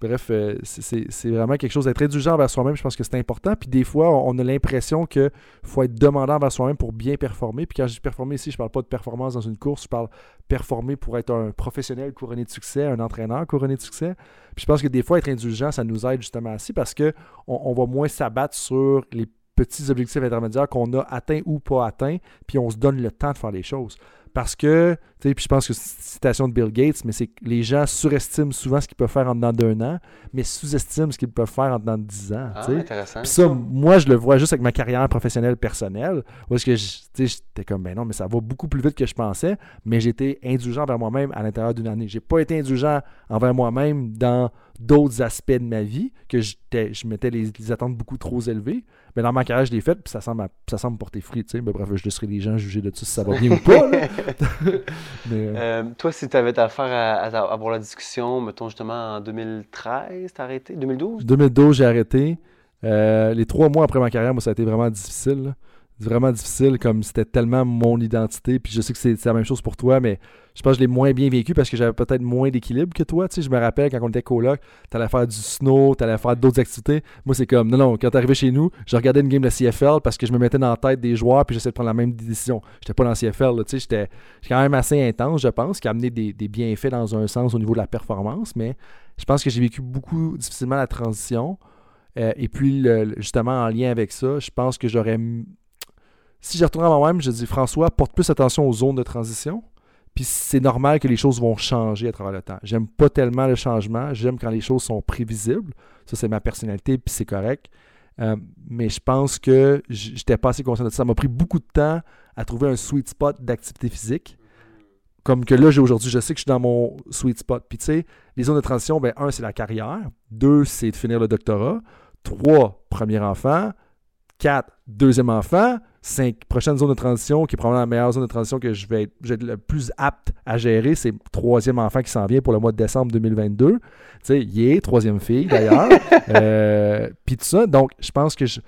bref, euh, c'est- vraiment quelque chose d'être indulgent envers soi-même. Je pense que c'est important. Puis des fois, on a l'impression qu'il faut être demandant envers soi-même pour bien performer. Puis quand je dis performer ici, je parle pas de performance dans une course, je parle performer pour être un professionnel couronné de succès, un entraîneur couronné de succès. Puis je pense que des fois, être indulgent, ça nous aide justement ainsi parce que on, on va moins s'abattre sur les petits objectifs intermédiaires qu'on a atteints ou pas atteints, puis on se donne le temps de faire les choses. Parce que, tu sais, puis je pense que c'est une citation de Bill Gates, mais c'est que les gens surestiment souvent ce qu'ils peuvent faire en dedans d'un an, mais sous-estiment ce qu'ils peuvent faire en dedans de dix ans. Ah, intéressant. Puis ça, moi, je le vois juste avec ma carrière professionnelle personnelle, où est-ce que je- tu sais, j'étais comme, ben non, mais ça va beaucoup plus vite que je pensais, mais j'étais indulgent envers moi-même à l'intérieur d'une année. J'ai pas été indulgent envers moi-même dans d'autres aspects de ma vie, que j'étais- je mettais les, les attentes beaucoup trop élevées. Mais dans ma carrière, je l'ai fait, puis ça semble, à- ça semble porter fruit. Mais bref, je laisserai les gens juger de ça si ça va bien ou pas. là. mais, euh, Euh, toi, si tu avais affaire à, à- à avoir la discussion, mettons justement en 2013, t'as arrêté? 2012 2012, j'ai arrêté. Euh, les trois mois après ma carrière, moi, ça a été vraiment difficile. là. Vraiment difficile, comme c'était tellement mon identité. Puis je sais que c'est c'est la même chose pour toi, mais je pense que je l'ai moins bien vécu parce que j'avais peut-être moins d'équilibre que toi. Tu sais, je me rappelle quand on était coloc, t'allais faire du snow, t'allais faire d'autres activités. Moi, c'est comme, non, non, quand t'arrivais chez nous, je regardais une game de CFL parce que je me mettais dans la tête des joueurs puis j'essayais de prendre la même décision. J'étais pas dans CFL, là, tu sais, j'étais quand même assez intense, je pense, qui a amené des, des bienfaits dans un sens au niveau de la performance, mais je pense que j'ai vécu beaucoup difficilement la transition. Euh, et puis, justement, en lien avec ça, je pense que j'aurais. Si je retourne à moi-même, je dis François, porte plus attention aux zones de transition. Puis c'est normal que les choses vont changer à travers le temps. J'aime pas tellement le changement. J'aime quand les choses sont prévisibles. Ça, c'est ma personnalité, puis c'est correct. Euh, mais je pense que j'étais pas assez conscient de ça. Ça m'a pris beaucoup de temps à trouver un sweet spot d'activité physique. Comme que là, j'ai aujourd'hui, je sais que je suis dans mon sweet spot. Puis tu sais, les zones de transition, ben, un, c'est la carrière. Deux, c'est de finir le doctorat. Trois, premier enfant. Quatre, deuxième enfant. Cinq, prochaine zone de transition, qui est probablement la meilleure zone de transition que je vais être, je vais être le plus apte à gérer. C'est troisième enfant qui s'en vient pour le mois de décembre 2022. Tu sais, yeah, troisième fille d'ailleurs. Euh, Puis tout ça. Donc, je pense que je-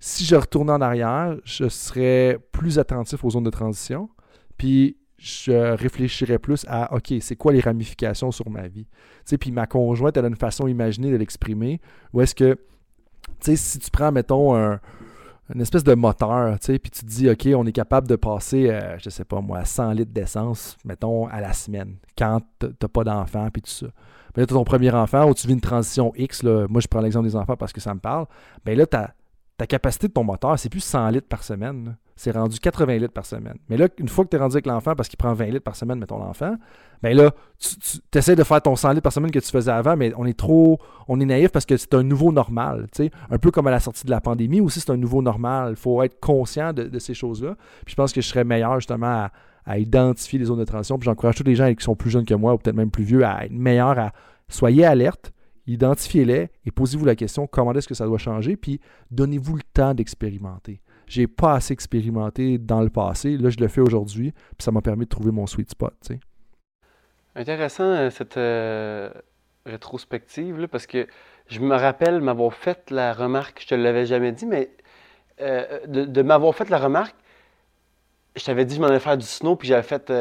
si je retournais en arrière, je serais plus attentif aux zones de transition. Puis je réfléchirais plus à OK, c'est quoi les ramifications sur ma vie? Tu sais, puis ma conjointe, elle a une façon imaginée de l'exprimer. Ou est-ce que, tu sais, si tu prends, mettons, un, une espèce de moteur, tu sais, puis tu te dis, OK, on est capable de passer, euh, je sais pas moi, 100 litres d'essence, mettons, à la semaine, quand t'as pas d'enfant, puis tout ça. Mais là, tu ton premier enfant, ou tu vis une transition X, là, moi je prends l'exemple des enfants parce que ça me parle, ben là, ta, capacité de ton moteur, c'est plus 100 litres par semaine. C'est rendu 80 litres par semaine. Mais là, une fois que tu es rendu avec l'enfant, parce qu'il prend 20 litres par semaine, mettons l'enfant, ben là, tu, essaies de faire ton 100 litres par semaine que tu faisais avant, mais on est trop, on est naïf parce que c'est un nouveau normal, tu. Un peu comme à la sortie de la pandémie aussi, c'est un nouveau normal. Il faut être conscient de, de ces choses-là. Puis je pense que je serais meilleur justement à, à identifier les zones de transition. Puis j'encourage tous les gens qui sont plus jeunes que moi ou peut-être même plus vieux à être meilleurs à soyez alerte, identifiez-les et posez-vous la question comment est-ce que ça doit changer, puis donnez-vous le temps d'expérimenter. J'ai pas assez expérimenté dans le passé, là je le fais aujourd'hui, puis ça m'a permis de trouver mon sweet spot. Intéressant euh, cette euh, rétrospective, là, parce que je me rappelle m'avoir fait la remarque, je te l'avais jamais dit, mais euh, de, m'avoir fait la remarque, je t'avais dit que je m'en allais faire du snow, puis j'avais fait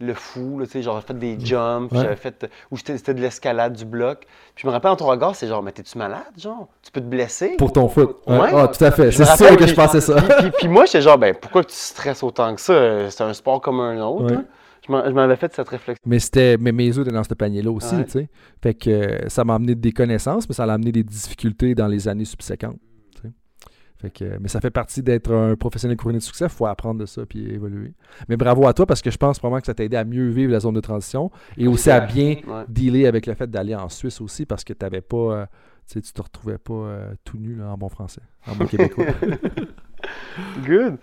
le fou, là, tu sais, genre j'avais fait des jumps, Ouais. j'avais fait, ou c'était de l'escalade, du bloc. Puis je me rappelle dans ton regard, c'est genre, mais t'es-tu malade, genre? Tu peux te blesser? Pour ton foot. Ouais. Ouais. Ah, tout à fait. C'est sûr que je pensais ça. Puis, puis- puis moi, j'étais genre, ben pourquoi tu stresses autant que ça? C'est un sport comme un autre. Ouais. hein? Je m'avais fait cette réflexion. Mais c'était mais mes œufs étaient dans ce panier-là aussi, tu sais. Fait que euh, ça m'a amené des connaissances, mais ça m'a amené des difficultés dans les années subséquentes. Fait que, mais ça fait partie d'être un professionnel couronné de succès. Il faut apprendre de ça puis évoluer. Mais bravo à toi parce que je pense vraiment que ça t'a aidé à mieux vivre la zone de transition et aussi à bien Ouais. dealer avec le fait d'aller en Suisse aussi parce que t'avais pas, euh, tu te retrouvais pas euh, tout nu là, en bon français, en bon québécois. Good.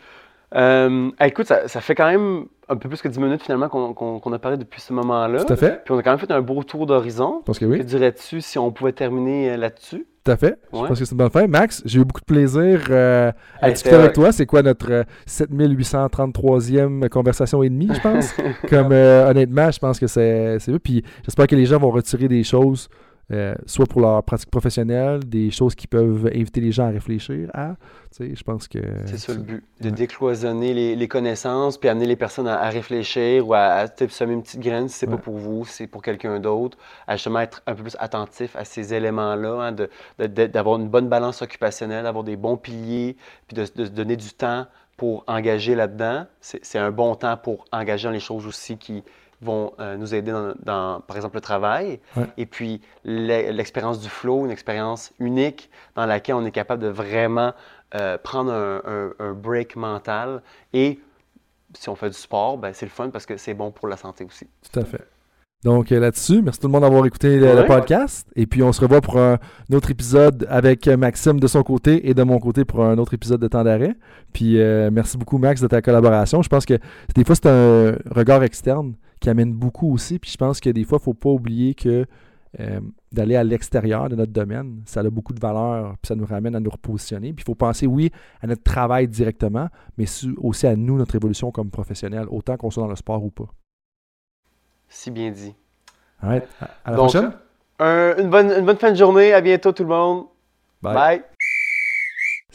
Euh, écoute, ça, ça fait quand même un peu plus que 10 minutes finalement qu'on a parlé depuis ce moment-là. tout à fait. Puis on a quand même fait un beau tour d'horizon. Parce que Que oui, dirais-tu si on pouvait terminer euh, là-dessus? tout à fait. Je pense que c'est une bonne fin. Max, j'ai eu beaucoup de plaisir euh, à Hey, discuter avec toi. C'est quoi notre euh, 7833e conversation et demie, je pense? Comme euh, honnêtement, je pense que c'est c'est eux. Puis j'espère que les gens vont retirer des choses, euh, soit pour leur pratique professionnelle, des choses qui peuvent inviter les gens à réfléchir à. Je pense que. C'est ça le but, de Ouais. décloisonner les, les connaissances, puis amener les personnes à, à réfléchir ou à, semer une petite graine si c'est Ouais. pas pour vous, si c'est pour quelqu'un d'autre, à justement être un peu plus attentif à ces éléments-là, hein, d'avoir une bonne balance occupationnelle, d'avoir des bons piliers, puis de, de se donner du temps pour engager là-dedans. C'est un bon temps pour engager dans les choses aussi qui vont euh, nous aider dans, dans, par exemple, le travail. Ouais. Et puis, l'e- l'expérience du flow, une expérience unique dans laquelle on est capable de vraiment euh, prendre un, un- un break mental. Et si on fait du sport, ben, c'est le fun parce que c'est bon pour la santé aussi. Tout à fait. Donc euh, là-dessus, merci tout le monde d'avoir écouté le, podcast. Et puis on se revoit pour un, autre épisode avec Maxime de son côté et de mon côté pour un autre épisode de temps d'arrêt. Puis euh, merci beaucoup Max de ta collaboration. Je pense que des fois c'est un regard externe qui amène beaucoup aussi. Puis je pense que des fois, il ne faut pas oublier que euh, d'aller à l'extérieur de notre domaine, ça a beaucoup de valeur, puis ça nous ramène à nous repositionner. Puis il faut penser, oui, à notre travail directement, mais aussi à nous, notre évolution comme professionnel, autant qu'on soit dans le sport ou pas. Si bien dit. All right. À à la Donc, prochaine. Un- une, bonne, une bonne fin de journée. À bientôt tout le monde. Bye. Bye.